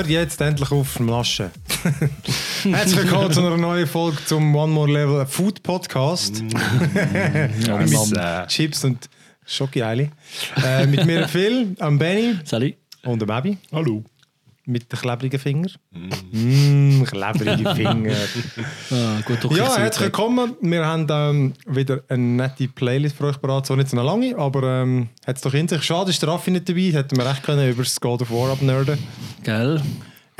Hör jetzt endlich auf zu Naschen. Herzlich willkommen zu einer neuen Folge zum One More Level Food Podcast. Ja, mit äh, Chips und Schoki-Eili. Äh, mit mir Phil, am Benny Salut. und dem Abi. Hallo. Mit den klebrigen Fingern. Mm, klebrige Finger. Ah, gut, doch ja, herzlich willkommen. Wir haben ähm, wieder eine nette Playlist für euch bereit. Zwar nicht so eine lange, aber ähm, hat es doch in sich. Schade, ist der Raffi nicht dabei. Hätten wir recht können über das God of War abnerden. Gell?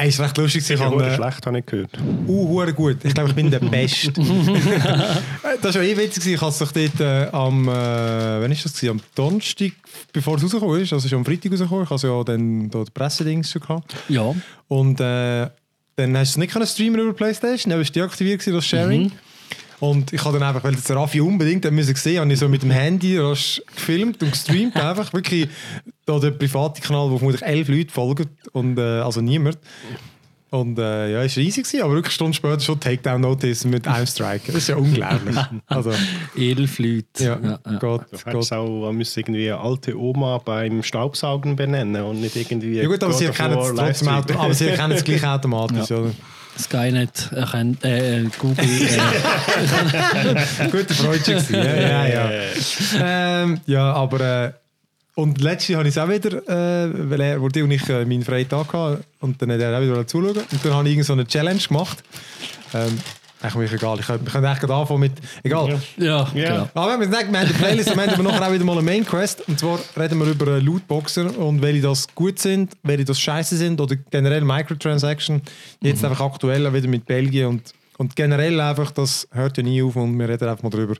Ey, ist recht lustig. Ich habe äh, schlecht habe ich gehört. Uh, hure gut. Ich glaube, ich bin der Beste. das war ja eh witzig. Ich habe es doch dort äh, am, äh, wann ist das gewesen? Am Donnerstag, bevor es rausgekommen ist, also ist am Freitag rausgekommen. Ich hatte ja dann da die Pressedings schon gehabt. Ja. Und äh, dann hast du es nicht können streamen über Playstation, dann war es deaktiviert das Sharing. Und ich habe dann einfach, weil das der Raffi unbedingt hat müssen sehen, habe ich so mit dem Handy gefilmt und gestreamt einfach. Wirklich da der private Kanal, wo vermutlich elf Leute folgen und äh, also niemand. Und äh, ja, es war riesig, gewesen, aber wirklich eine Stunde später schon Takedown-Notice mit einem Strike. Das ist ja unglaublich. Also, Edelflüt. ja, ja, ja. Gott, Du hättest Gott. auch müssen irgendwie eine alte Oma beim Staubsaugen benennen und nicht irgendwie. Ja gut, aber sie erkennen es trotzdem automatisch. Aber sie erkennen es gleich automatisch. Ja. Oder? Skynet erkennt, äh, Google. Äh, Gute Freude. Ja, ja, ja. ähm, ja, aber äh, und letztes Jahr habe ich es auch wieder, äh, weil er, wo die und ich äh, meinen freien Tag hatte und dann hat er auch wieder zuschauen und dann habe ich irgend so eine Challenge gemacht. Ähm, eigentlich mir egal, ich könnte, wir können eigentlich gerade anfangen mit, egal. ja, Ja. genau. Aber wir haben gesagt, wir haben eine Playlist und wir haben aber nachher auch wieder mal eine Main Quest. Und zwar reden wir über Lootboxer und welche das gut sind, welche das scheiße sind oder generell Microtransaction. Jetzt einfach aktuell auch wieder mit Belgien und, und generell einfach, das hört ja nie auf und wir reden einfach mal darüber,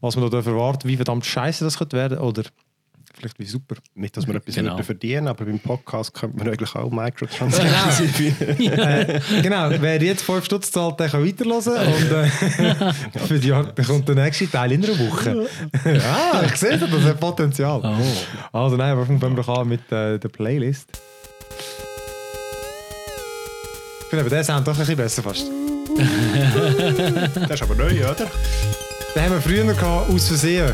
was man da erwarten wie verdammt scheiße das könnte werden oder vielleicht wie super. Nicht, dass wir etwas Genau. verdienen, aber beim Podcast könnte man eigentlich auch Microtransactions äh, genau, wer jetzt 5 Stutz zahlt, der kann weiterhören und äh, für die Jahr kommt der nächste Teil in einer Woche. ja, ich sehe das, das hat Potenzial. Oh. Also nein, aber fangen wir doch an mit äh, der Playlist. Ich finde aber der Sound doch ein bisschen besser fast. Das ist aber neu, oder? Den haben wir früher gehabt, aus Versehen.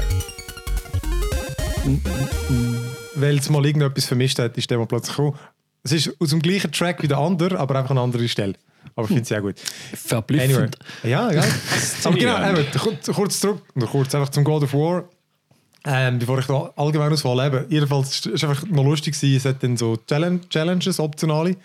Weil es mal irgendetwas vermischt hat, ist der mal plötzlich gekommen. Es ist aus dem gleichen Track wie der andere, aber einfach eine andere Stelle. Aber ich finde es sehr gut. Anyway. Verblüffend. Ja, ja. Aber genau, eben, kurz, zurück, kurz einfach zum God of War. Ähm, bevor ich da allgemein auswahle, eben, jedenfalls ist es einfach noch lustig gewesen, es hat dann so Challenge, Challenges, optionale.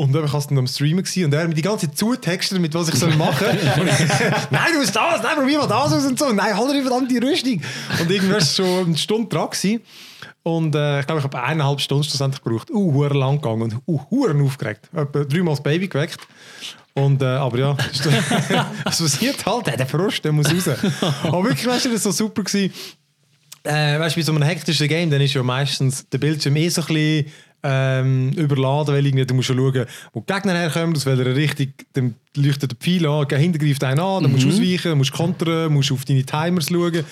Und eben, ich war dann am Streamen gewesen, und er mir die ganze Zeit zutextet, mit was ich soll machen soll. nein, du musst das, nein, probier mal das aus und so. Nein, hol dir die verdammte Rüstung. Und irgendwann war es schon eine Stunde dran gewesen. Und äh, ich glaube, ich habe eineinhalb Stunden schlussendlich gebraucht. Uh, lang gegangen und uh, hure aufgeregt. Etwa dreimal das Baby geweckt. Und, äh, aber ja, es passiert halt, der Frust, der muss raus. aber wirklich, weißt du, das war so super gewesen. Äh, weißt du, bei so einem hektischen Game, dann ist ja meistens der Bildschirm eh so ein bisschen ähm, überladen, weil irgendwie, du musst schauen, wo die Gegner herkommen, aus welcher Richtung, leuchtet der Pfeil an, hinter greift einen an, dann musst du ausweichen, dann musst du kontern, musst auf deine Timers schauen.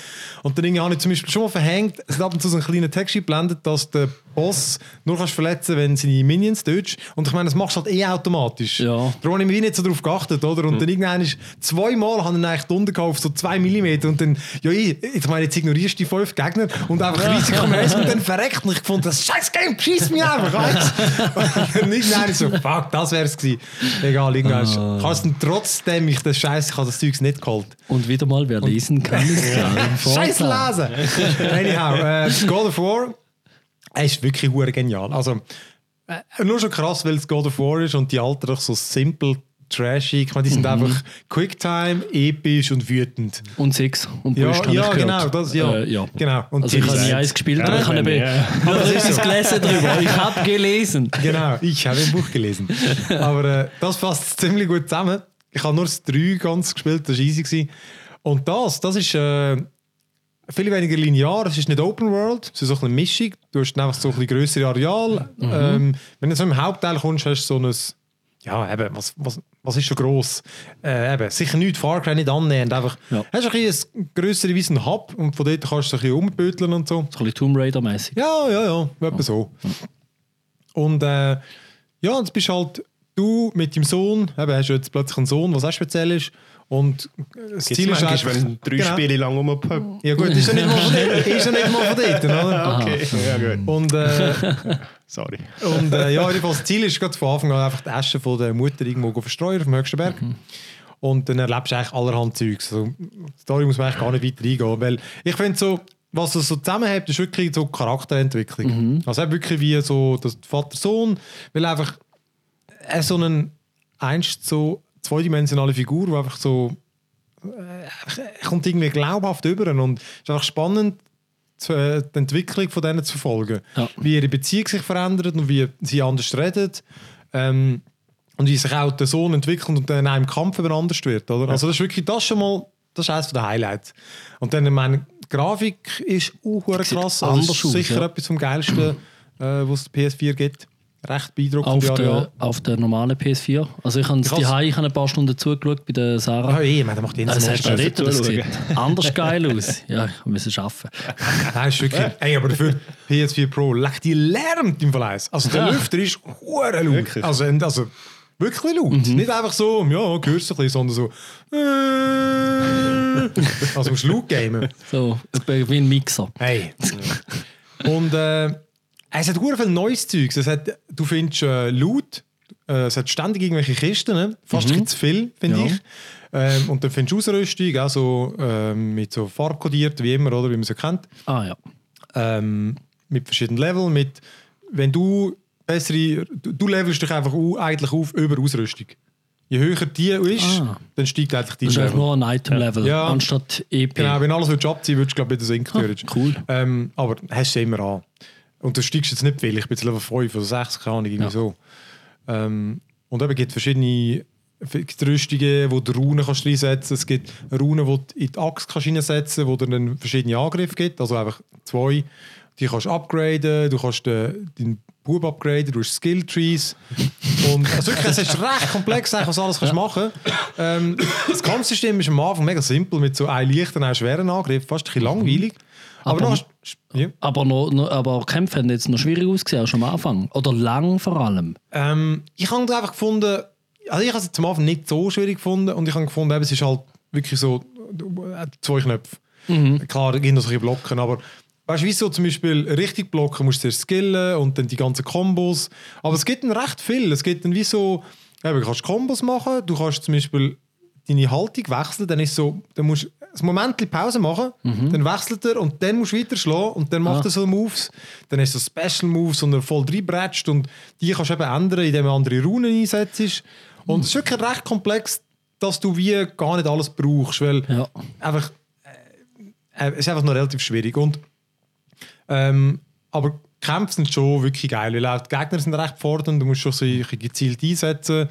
Und dann habe ich zum Beispiel schon mal verhängt, es hat ab und zu so einen kleinen Text geblendet, dass der Boss nur kannst verletzen wenn seine Minions tötest. Und ich meine, das machst du halt eh automatisch. Ja. Darum habe ich mich nicht so darauf geachtet, oder? Und dann irgendwann ist zweimal habe ich eigentlich gehabt auf so zwei Millimeter und dann, ja, ich, ich meine, jetzt ignorierst du die fünf Gegner und einfach Risiko mehr und dann verreckt und ich gefunden, das scheiß Game, schieß mich einfach, weißt? Und dann irgendwann so, fuck, das wär's gewesen. Egal, irgendwann du trotzdem, ich das Scheiß, ich habe das Zeugs nicht geholt. Und wieder mal, wer lesen kann, ist im Scheiß lesen! Anyhow, äh, God of War, er ist wirklich genial. Also, äh, nur schon krass, weil es God of War ist und die Alter doch so simpel, Ich meine, die sind einfach Quicktime, episch und wütend. Und Six und Ja, Brust ja genau, das, ja. Äh, ja. Genau. Und Also ich habe nie eins gespielt, aber ich habe eben Ja. ich habe etwas gelesen darüber. Ich habe gelesen. Genau, ich habe ein Buch gelesen. Aber äh, das fasst ziemlich gut zusammen. Ich habe nur das 3 ganz gespielt, das war easy. Gewesen. Und das, das ist äh, viel weniger linear, es ist nicht Open World, es ist so ein bisschen Mischung. Du hast einfach so ein bisschen grössere Areal. Ähm, wenn du so im Hauptteil kommst, hast du so ein ja, eben, was, was, was ist schon gross? Äh, eben, sicher nicht Far Cry nicht annähernd. Einfach, Ja. Hast du ein bisschen ein grössere wie ein Hub und von dort kannst du ein bisschen umbütteln und so. Ein bisschen Tomb Raider-mäßig. Ja, ja, ja, etwa so. Und äh, ja, jetzt bist du halt du mit deinem Sohn, eben, hast du jetzt plötzlich einen Sohn, was auch speziell ist. Und das Gibt's Ziel ist einfach... wenn drei Genau. Spiele lang rumgepöppt. Ja gut, ist ja nicht mal von dort, ist ja nicht mal von dort, oder? Okay, ja gut. Und, äh, Sorry. und äh, ja, jedenfalls das Ziel ist gerade von Anfang an einfach die Asche von der Mutter irgendwo verstreuen auf dem höchsten Berg. Und dann erlebst du eigentlich allerhand Zeugs. Also, Story muss man eigentlich gar nicht weiter eingehen, weil ich finde so, was es so zusammenhält, ist wirklich so Charakterentwicklung. Also eben wirklich wie so das Vater-Sohn, weil einfach er so einen einst so zweidimensionale Figur, die einfach so äh, kommt irgendwie glaubhaft über und es ist einfach spannend äh, die Entwicklung von denen zu verfolgen. Ja. Wie ihre Beziehung sich verändert und wie sie anders reden. Ähm, und wie sich auch der Sohn entwickelt und dann im Kampf über anders wird. Oder? Also das ist wirklich das schon mal, das ist eines der Highlights. Und dann, ich meine, die Grafik ist auch krass. Also anders ist aus, sicher ja. etwas vom Geilsten, äh, was es PS4 gibt. Recht beeindruckend. Auf ja. der, auf der normalen PS4 Also ich habe Ich die has- ich habe ein paar Stunden zugeschaut bei der Sarah. Ah, eh, man, der macht jeden Das so hast du dürfen dort, das zuschauen. sieht anders geil aus. Ja, ich müssen arbeiten. Nein, ist wirklich. Ey, aber dafür PS4 Pro, die lärmt im Verleih. Also der Ja. Lüfter ist hure laut. Wirklich? Also, also wirklich laut. Nicht einfach so, ja, hörst du ein bisschen, sondern so. Äh, also musst du laut gamen. So, wie ein Mixer. Hey. Und äh, es hat viel neues Zeugs. Es hat, du findest äh, laut, äh, es hat ständig irgendwelche Kisten, ne? fast bisschen zu viel, finde Ja. ich. Ähm, und dann findest du Ausrüstung, auch so ähm, mit so farbkodiert, wie immer, oder wie man sie kennt. Ah ja. ähm, mit verschiedenen Leveln, mit wenn du bessere, du, du levelst dich einfach eigentlich auf über Ausrüstung. Je höher die ist, Ah. dann steigt eigentlich dein Das ist Level. nur ein Item-Level, Ja. anstatt EP. Genau, wenn alles würdest abziehen würdest du glaube ich wieder sinken. theoretisch. cool. Ähm, aber hast du immer an. Und du steigst jetzt nicht viel, ich bin jetzt Level 5 oder 6, keine Ahnung, irgendwie Ja. so. Ähm, und eben gibt verschiedene Rüstungen, wo du Runen kannst reinsetzen Es gibt Runen, die du in die Axt kannst reinsetzen wo dir dann verschiedene Angriffe gibt. Also einfach zwei. Die kannst du upgraden, du kannst den, deinen Bub upgraden, du hast Skill Trees. Und also wirklich, es ist recht komplex, eigentlich, was du alles kannst machen ähm, Das Kampfsystem ist am Anfang mega simpel, mit so einem leichten und einem schweren Angriff, fast ein bisschen langweilig. Aber, Aber- dann hast, ja. Aber, noch, noch, aber Kämpfe haben jetzt noch schwierig ausgesehen, auch schon am Anfang. Oder lang vor allem. Ähm, ich habe einfach gefunden, also ich habe es zum Anfang nicht so schwierig gefunden und ich habe gefunden, eben, es ist halt wirklich so äh, zwei Knöpfe. Klar, da gibt noch solche Blocken, aber weißt du, wie so zum Beispiel richtig blocken musst du zuerst skillen und dann die ganzen Kombos. Aber es gibt dann recht viel. Es gibt dann wie so, eben, du kannst Kombos machen, du kannst zum Beispiel deine Haltung wechseln, dann ist so, dann musst du ein Moment Pause machen, dann wechselt er und dann musst du weiter schlagen und dann macht Ah. er so Moves. Dann du so Special Moves, und er voll reinbretscht und die kannst du eben ändern, indem du andere Runen einsetzt. Und es ist wirklich recht komplex, dass du wie gar nicht alles brauchst, weil Ja. einfach, äh, äh, es ist einfach noch relativ schwierig. Und, ähm, aber Kämpfe sind schon wirklich geil, weil auch die Gegner sind recht fordernd, du musst schon so gezielt einsetzen.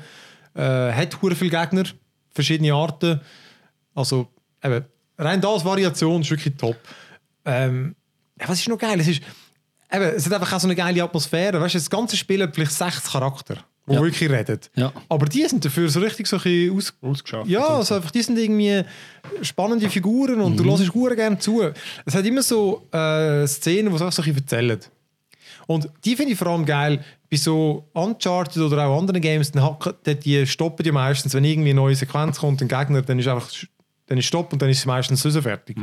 Äh, hat viele Gegner, verschiedene Arten. Also eben, rein das Variation ist wirklich top. Ähm, ja, was ist noch geil? Es, ist, eben, es hat einfach auch so eine geile Atmosphäre. Weißt du, das ganze Spiel hat vielleicht 60 Charakter, die Ja. wirklich reden. Ja. Aber die sind dafür so richtig so ein aus, Ausgeschafft. ja, also einfach, die sind irgendwie spannende Figuren und du hörst hure gerne zu. Es hat immer so äh, Szenen, die sich auch so ein bisschen erzählen. Und die finde ich vor allem geil bei so Uncharted oder auch anderen Games, dann hacken, die stoppen die meistens, wenn irgendwie eine neue Sequenz kommt, ein Gegner, dann ist einfach dann ist Stopp und dann ist es meistens so fertig.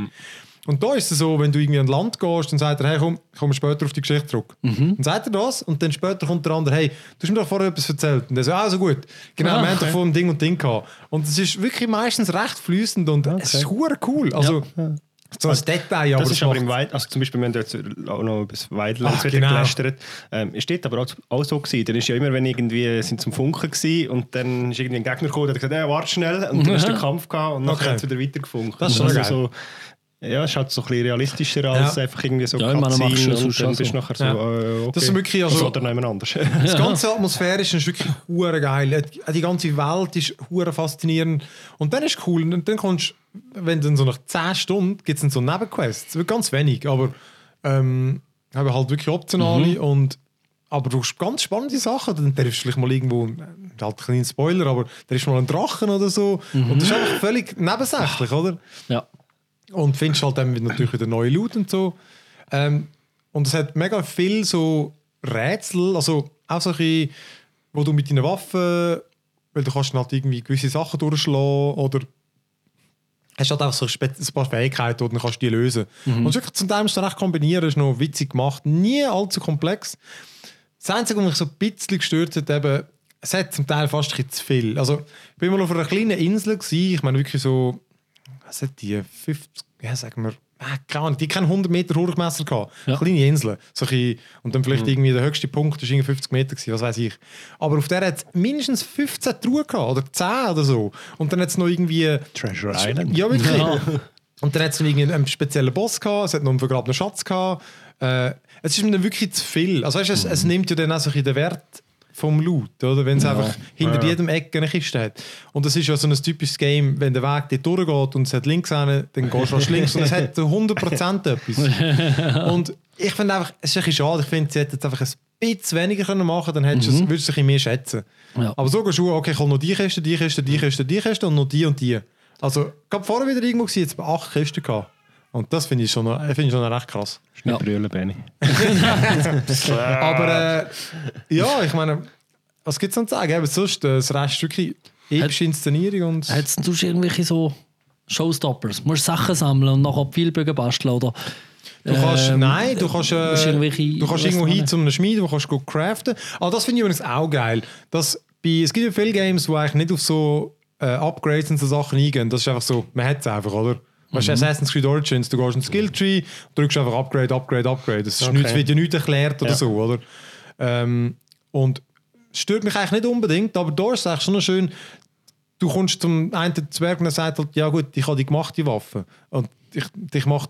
Und da ist es so, wenn du irgendwie an Land gehst, dann sagt er, hey, komm, ich komme später auf die Geschichte zurück. Dann sagt er das und dann später kommt der andere, hey, du hast mir doch vorher etwas erzählt. Und der so, also gut, genau, Ah, wir haben doch okay. von Ding und Ding gehabt. Und es ist wirklich meistens recht fließend und es ist cool. Also, so ein Detail, aber Das ist aber im Weit, also zum Beispiel, wir haben jetzt auch noch über das Weidland Ach, genau. gelästert. Ähm, ist dort aber auch, auch so gewesen. Dann ist ja immer, wenn irgendwie sind zum Funken gewesen und dann ist irgendwie ein Gegner gekommen, der hat gesagt, hey, warte schnell und dann hast du den Kampf gehabt und dann Okay. hat es wieder weitergefunkt. Das ist also geil. so, ja, ist halt so ein bisschen realistischer als Ja. einfach irgendwie so Ja, Cutscene und dann bist du so. nachher so, Ja. äh, okay. Das ist wirklich also- oder jemand anders. Das ganze Atmosphärische ist wirklich hure geil. Auch Die ganze Welt ist hure faszinierend. Und dann ist es cool. Und dann kommst wenn dann so nach 10 Stunden gibt es dann so Nebenquests. Ganz wenig, aber ähm, haben halt wirklich optionale und aber du hast ganz spannende Sachen. Dann triffst du vielleicht mal irgendwo, äh, halt ein kleiner Spoiler, aber da ist mal ein Drachen oder so. Und das ist einfach völlig nebensächlich, oder? Ja. Und findest halt dann natürlich wieder neue Loot und so. Ähm, und es hat mega viel so Rätsel, also auch so ein bisschen, wo du mit deinen Waffen, weil du kannst halt irgendwie gewisse Sachen durchschlagen oder hast halt einfach so ein paar Fähigkeiten, und dann kannst du die lösen. Und es ist wirklich zum Teil musst du dann kombinieren, ist noch witzig gemacht, nie allzu komplex. Das Einzige, was mich so ein bisschen gestört hat, eben, es hat zum Teil fast ein bisschen zu viel. Also, ich bin mal auf einer kleinen Insel gewesen, ich meine wirklich so, was hat die, 50, ja sagen wir, ah, keine Ahnung, die keinen 100 Meter Durchmesser gehabt. Ja. Kleine Insel. So ein und dann vielleicht irgendwie der höchste Punkt irgendwie 50 Meter gewesen, was weiß ich. Aber auf der hat es mindestens 15 Truhen gehabt, oder 10 oder so. Und dann hat es noch irgendwie... Treasure Island. Ja, wirklich. Ja. Und dann hat es noch irgendwie einen speziellen Boss gehabt, es hat noch einen vergrabenen Schatz gehabt. Äh, es ist mir dann wirklich zu viel. Also weißt, es, es nimmt ja dann auch so den Wert vom Loot, oder? Wenn es einfach hinter Ja. jedem Eck eine Kiste hat. Und das ist ja so ein typisches Game, wenn der Weg dort durchgeht und es hat links einen, dann gehst du links und es hat 100% etwas. und ich finde einfach, es ist ein bisschen schade, ich finde, sie hätten einfach ein bisschen weniger können machen dann hättest es- würdest du es ein bisschen mehr schätzen. Ja. Aber so gehst du, okay, ich habe noch die Kiste, die Kiste, die Kiste, die Kiste und noch die und die. Also, ich habe vorher wieder irgendwo gesehen, jetzt bei acht Kisten gehabt. Und das finde ich schon, noch- finde ich schon noch recht krass. Ist nicht Ja. brüllen, Benny. Aber äh, ja, ich meine, was gibt es noch zu sagen? Eben, sonst, äh, das Rest ist wirklich epische Inszenierung und... Hättest du irgendwelche so Showstoppers? Musst Sachen sammeln und nachher Pfeilbögen basteln oder... Du kannst, Ähm, nein, du kannst, äh, irgendwelche- du kannst irgendwo hin zu einem Schmied, wo kannst du craften. Aber das finde ich übrigens auch geil. Das, bei, es gibt ja viele Games, die eigentlich nicht auf so äh, Upgrades und so Sachen eingehen. Das ist einfach so, man hat es einfach, oder? Weißt du, Mhm. Assassin's Creed Origins, du gehst in den Skilltree, drückst einfach Upgrade, Upgrade, Upgrade. Es ist Okay. nichts, wird ja nichts erklärt oder Ja. so, oder? Ähm, und stört mich eigentlich nicht unbedingt, aber da ist es eigentlich schon schön, du kommst zum einen Zwerg und er sagt halt, ja gut, ich habe die gemachte Waffe. Und ich, ich, mach,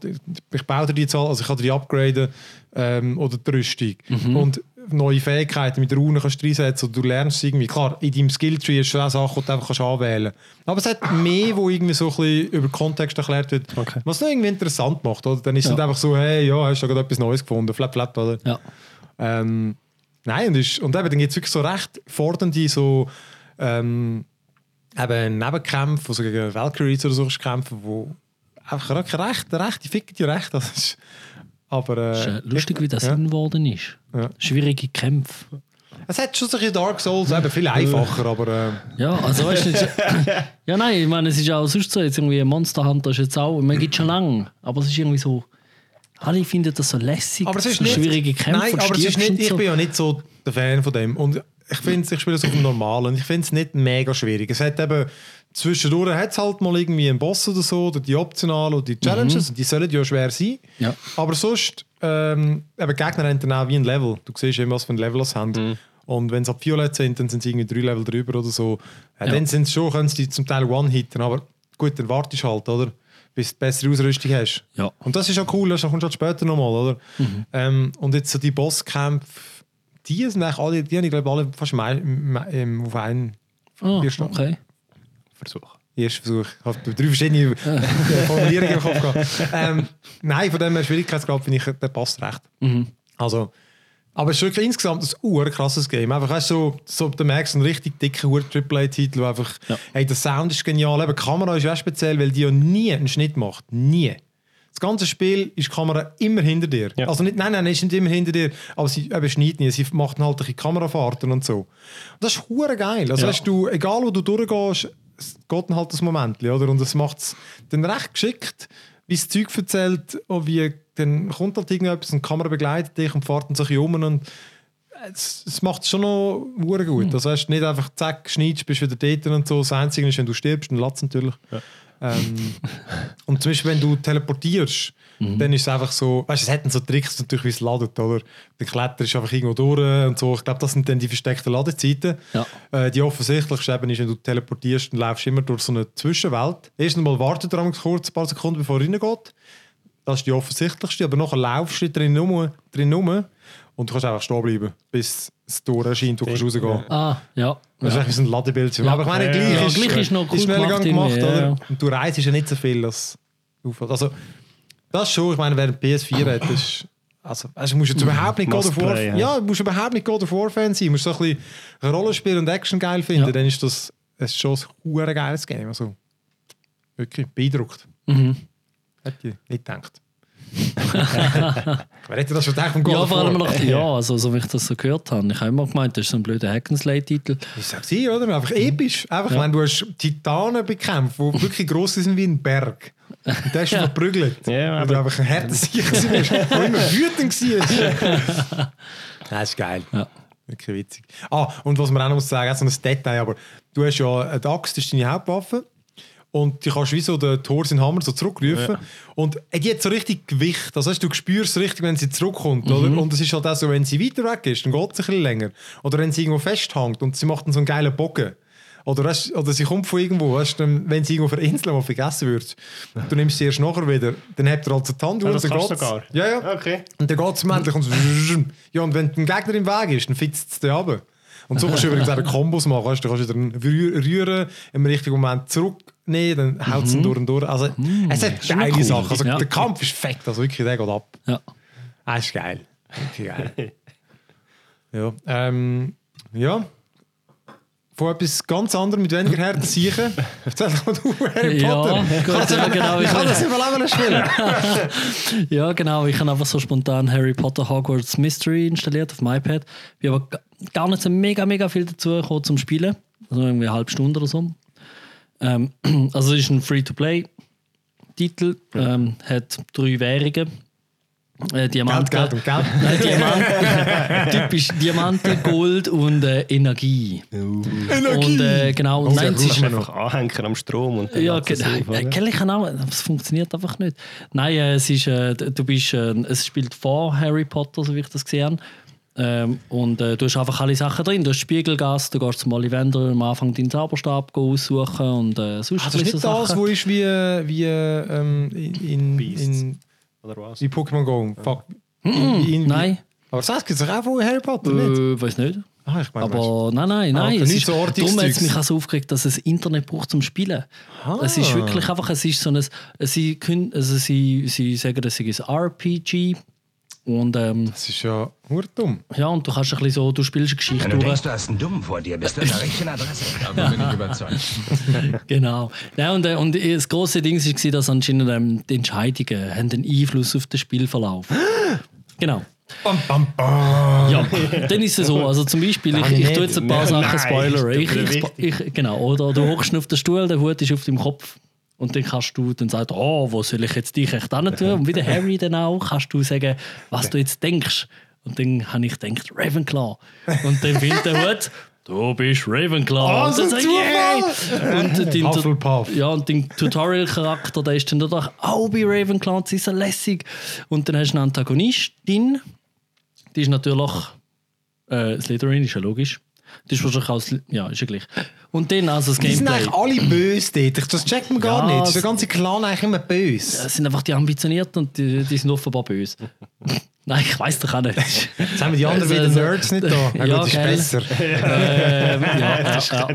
ich baue dir die an, also ich kann dir die upgraden ähm, oder die Rüstung. Und neue Fähigkeiten mit Runen kannst du reinsetzen und du lernst irgendwie. Klar, in deinem Skilltree ist schon auch Sachen, die du einfach kannst anwählen kannst. Aber es hat mehr, wo irgendwie so ein bisschen über Kontext erklärt wird, Okay. was noch irgendwie interessant macht. Oder? Dann ist es Ja. einfach so, hey, ja, hast du gerade etwas Neues gefunden, flap, flap, oder? Ja. Ähm, nein, und, ist, und eben, dann gibt es wirklich so recht fordernde so, ähm, eben Nebenkämpfe, wo so gegen Valkyries oder so kämpfen, wo einfach recht, recht, recht die ficken die recht. Ist, aber, äh, Ist, äh, lustig, wie das ja. geworden ist. Ja. Schwierige Kämpfe. Es hat schon solche Dark Souls, eben viel einfacher, aber äh, Ja, also weißt du, ja nein, ich meine, es ist auch sonst so, jetzt irgendwie Monster Hunter ist jetzt auch, man gibt schon lange, aber es ist irgendwie so, alle finden das so lässig, Aber es ist so nicht, schwierige Kämpfe Nein, aber es ist nicht, ich so. bin ja nicht so der Fan von dem. Und ich finde ich spiele es auf dem Normalen und ich finde es nicht mega schwierig. Es hat eben, zwischendurch hat es halt mal irgendwie einen Boss oder so, oder die Optionalen oder die Challenges, und die sollen ja schwer sein. Mhm. Ja. Aber sonst, ähm, eben Gegner haben dann auch wie ein Level. Du siehst immer, was für ein Level sie haben. Mhm. Und wenn sie ab Violett sind, dann sind sie irgendwie drei Level drüber oder so. Ja, Ja. Dann sind sie schon, können sie zum Teil one-hitten, aber gut, dann wartest du halt, oder? Bis du bessere Ausrüstung hast. Ja. Und das ist auch cool, das kommst du halt später nochmal, oder? Ähm, und jetzt so die Bosskämpfe, die sind eigentlich alle, die habe ich glaube alle fast ähm, auf einen Ah, Stunden. okay. Versuch. ersten Versuch. Ich habe drei verschiedene Formulierungen im Kopf gehabt. Ähm, nein, von dem her Schwierigkeitsgrad finde ich, der passt recht. Mhm. Also, aber es ist wirklich insgesamt ein ur krasses Game. Einfach, weißt, du, so, so, du merkst einen richtig dicken ur AAA-Titel, einfach, Ja. hey, der Sound ist genial. Eben, die Kamera ist auch speziell, weil die ja nie einen Schnitt macht. Nie. Das ganze Spiel ist die Kamera immer hinter dir. Ja. Also nicht, nein, nein, ist nicht immer hinter dir, aber sie eben schneidet nie. Sie macht halt ein Kamerafahrten und so. Und das ist hure geil. Also Ja. weißt du, egal wo du durchgehst, es geht dann halt das Moment, oder? Und es macht es dann recht geschickt, wie das Zeug erzählt, und wie dann kommt halt irgendetwas und die Kamera begleitet dich und fährt dann so ein bisschen um und es, es macht es schon noch gut. Also weißt, nicht einfach zack, schneidest, bist wieder dort und so. Das Einzige ist, wenn du stirbst, dann latzt natürlich. Ähm, und zum Beispiel, wenn du teleportierst, dann ist es einfach so, weißt du, es dann so Tricks natürlich, wie es ladet, oder? Der kletterst einfach irgendwo durch und so. Ich glaube, das sind dann die versteckten Ladezeiten. Ja. Äh, die offensichtlichste eben ist, wenn du teleportierst, dann laufst du immer durch so eine Zwischenwelt. Erst einmal wartet er kurz, ein paar Sekunden, bevor er reingeht. Das ist die offensichtlichste, aber nachher laufst du drin rum, drin rum und du kannst einfach stehen bleiben, bis das Tor erscheint, du kannst rausgehen. Ah, ja. Das ist ja. eigentlich wie so ein Ladebildschirm. Ja. Aber ich meine, Ja, gleich, ja, ist, gleich ist noch cool schnell gemacht gemacht, oder? Und du reist ja nicht so viel, dass auffällt. Also, das schon, ich meine, wer ein PS4 hat, ist, also, also musst du jetzt überhaupt nicht God of War, play, ja. ja, musst du überhaupt nicht God of War Fan sein, musst so ein bisschen Rollenspiel und Action geil finden, Ja. dann ist das, das ist schon ein hure geiles Game, also wirklich beeindruckt. Mhm. Hätte ich nicht gedacht. Wer hätte das schon gedacht vom God Ja, vor allem noch, ja, also so wie ich das so gehört habe. Ich habe immer gemeint, das ist so ein blöder Hack'n'Slay-Titel. Ich sag's hier, oder? Einfach episch. Einfach, wenn du hast Titanen bekämpft, die wirklich gross sind wie ein Berg. Und der hast du Ja. verprügelt. Ja, und du aber- einfach ein Sieg bist, der immer wütend war. Das ist geil. Ja. Wirklich witzig. Ah, und was man auch noch muss sagen, so ein Detail, aber du hast ja eine Axt, das ist deine Hauptwaffe. Und die kannst wie so den Tor seinen Hammer so zurückrufen. Und äh, die hat so richtig Gewicht. Also weißt, du spürst richtig, wenn sie zurückkommt. Oder? Und es ist halt auch so, wenn sie weiter weg ist, dann geht es ein bisschen länger. Oder wenn sie irgendwo festhängt und sie macht dann so einen geilen Bogen. Oder, weißt, oder sie kommt von irgendwo, weißt, dann, wenn sie irgendwo verinseln mal vergessen wird, du nimmst sie erst nachher wieder, dann habt ihr also die Hand Ja, und das dann geht's. sogar. Ja, ja. Okay. Und dann geht es endlich und so, ja, und wenn ein Gegner im Weg ist, dann fitzt es dich runter. Und so kannst du übrigens auch Kombos machen. Weißt, du kannst wieder rü- rühren, im richtigen Moment zurücknehmen, dann haut es ihn durch und durch. Also, es hat geile cool. Sachen. Also, Ja. Der Kampf ist fett, also wirklich, der geht ab. Ja. Das ist geil. Wirklich geil. ja, ähm, ja. Von etwas ganz anderem mit weniger Herzen sicher. Erzähl doch mal du, Harry Ja, Potter. gut, ja, genau. Ich Ich, kann das im Fall auch spielen. ja, genau. Ich habe einfach so spontan Harry Potter Hogwarts Mystery installiert auf dem iPad. Bin aber ga- gar nicht so mega, mega viel dazu gekommen zum Spielen. Also irgendwie eine halbe Stunde oder so. Ähm, also es ist ein Free-to-Play-Titel, ähm, hat drei Währungen. Äh, Diamant, Geld, Geld und Geld. Nein, Diamant, typisch Diamante, Gold und äh, Energie. Und äh, genau, Oh, nein, sehr es ist einfach anhängen am Strom und dann ja, genau. oder? Äh, ich auch, aber es funktioniert einfach nicht. Nein, äh, es ist, äh, du bist, äh, es spielt vor Harry Potter, so wie ich das gesehen habe. Ähm, und äh, du hast einfach alle Sachen drin. Du hast Spiegelgas, du gehst zum Ollivander am Anfang deinen Zauberstab go aussuchen und äh, sonst Ah, das ist nicht bisschen das, Sachen. wo ist wie, wie ähm, in, in, in, in Pokémon Go. Fuck. In, in, Nein, Aber das gibt es auch von Harry Potter, nicht? äh, weiß nicht. Ah, ich meine, Aber nein, nein, Ah, nein. okay, es ist, so darum hat es mich auch so aufgeregt, dass es Internet braucht zum Spielen. Es ist wirklich einfach, es ist so ein, sie, können, also sie, sie sagen, das ist ein RPG und ähm, das ist ja nur dumm. ja, und du kannst ein bisschen so, du spielst eine Geschichte Wenn du denkst, du hast einen Dummen vor dir, bist du in der richtigen Adresse. Davon bin ich überzeugt. Genau. Ja, und, äh, und das große Ding war, dass anscheinend ähm, die Entscheidungen haben einen Einfluss auf den Spielverlauf. genau. Bam, bam, bam. Ja, dann ist es so. Also zum Beispiel, ich, ich tue jetzt ein paar. Sachen Spoiler. Ich, ich, ich, genau. Oder du hockst auf den Stuhl, der Hut ist auf deinem Kopf. Und dann kannst du dann sagen, oh, wo soll ich jetzt dich echt hin tun? Und wie der Harry dann auch, kannst du sagen, was du jetzt denkst. Und dann habe ich gedacht, Ravenclaw. Und dann findet der Hut, du bist Ravenclaw. Oh, und dann so sag ich, yay! Und den, Hufflepuff. ja, und dein Tutorial-Charakter, der ist dann doch auch bei Ravenclaw, sie ist so lässig. Und dann hast du eine Antagonistin, die ist natürlich äh, Slytherin, ist ja logisch. Das ist wahrscheinlich auch, ja, ist ja gleich. Und dann also das Die sind Gameplay. eigentlich alle böse dort. Das checkt man gar Ja, nicht. Das ist der ganze Clan eigentlich immer böse. Das sind einfach die Ambitionierten und die, die sind offenbar böse. Nein, ich weiß doch auch nicht. Jetzt haben wir die anderen Also, wieder Nerds nicht da. Ja, ja, gut, ist besser. ähm, ja, Das ja.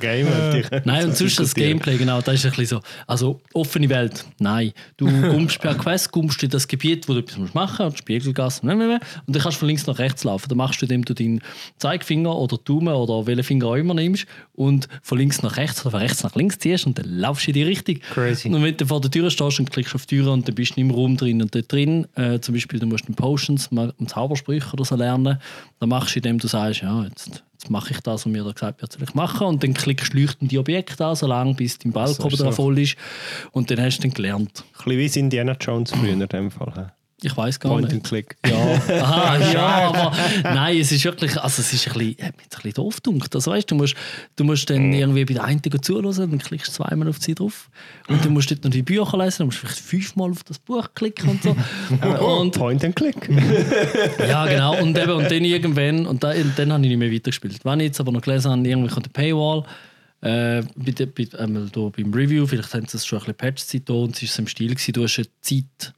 gamen. Nein, und sonst das Gameplay, genau, das ist ein bisschen so. Also, offene Welt, nein. Du kommst per Quest, kommst in das Gebiet, wo du etwas musst machen musst, Spiegelgas, und dann kannst du von links nach rechts laufen. Dann machst du, indem du deinen Zeigefinger oder Daumen oder welchen Finger auch immer nimmst und von links nach rechts oder von rechts nach links ziehst und dann laufst du in die Richtung. Crazy. Und wenn du vor der Tür stehst und klickst auf die Tür und dann bist du im Raum drin und dort drin, äh, zum Beispiel, du musst einen Potions, mal einen Zaubersprüche oder so lernen, dann machst du, indem du sagst, ja, jetzt, jetzt mache ich das, was mir da gesagt wird, soll ich machen. Und dann klickst du leuchtende Objekte an, so lange, bis dein Balkon So, so, voll ist. Und dann hast du dann gelernt. Ein bisschen wie Indiana Jones früher in dem Fall. Ich weiß gar Point nicht. and Click. Ja, Aha, ja, aber nein, es ist wirklich, also es ist ein bisschen, hat mich ein bisschen doof gedunkt. Also weißt, du musst, du musst dann irgendwie bei der einen zuhören, dann klickst du zweimal auf sie drauf und dann musst du dort noch die Bücher lesen, dann musst du vielleicht fünfmal auf das Buch klicken und so. und, Point and Click. ja, genau. Und, eben, und dann irgendwann, und da, dann habe ich nicht mehr weitergespielt. Wenn ich jetzt aber noch gelesen habe, irgendwie kommt eine Paywall, äh, bei, der- bei, einmal da beim Review, vielleicht haben sie es schon ein bisschen Patch-Zeit da und es war im Stil, gewesen, du hast eine Zeit,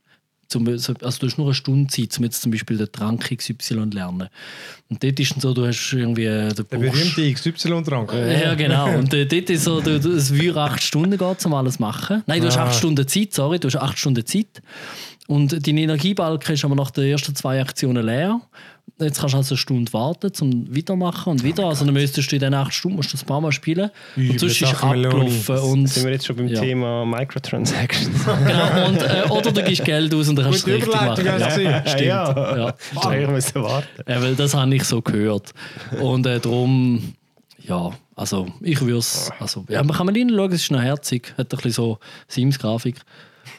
zum, also du hast nur eine Stunde Zeit, um jetzt zum Beispiel den Trank XY zu lernen. Und dort ist dann so, du hast irgendwie äh, den Der berühmte XY-Trank. ja, genau. Und äh, dort ist so, du, du, es würde acht Stunden gehen, um alles zu machen. Nein, du hast Ah. acht Stunden Zeit, sorry, du hast acht Stunden Zeit. Und dein Energiebalken ist aber nach den ersten zwei Aktionen leer. Jetzt kannst du also eine Stunde warten, zum weitermachen und wieder. Also dann müsstest du in den acht Stunden musst du das ein paar Mal spielen. Übel und sonst ist abgelaufen. Und, Sind wir jetzt schon beim Ja. Thema Microtransactions? genau, und, äh, oder du gibst Geld aus und dann kannst du es richtig Überleitung machen. gesehen. Stimmt. ja. Ja. Ich eigentlich müssen warten. Äh, weil das habe ich so gehört. Und äh, darum, ja, also ich würde es. Also, ja, man kann mal reinschauen, es ist noch herzig, hat ein bisschen so Sims-Grafik.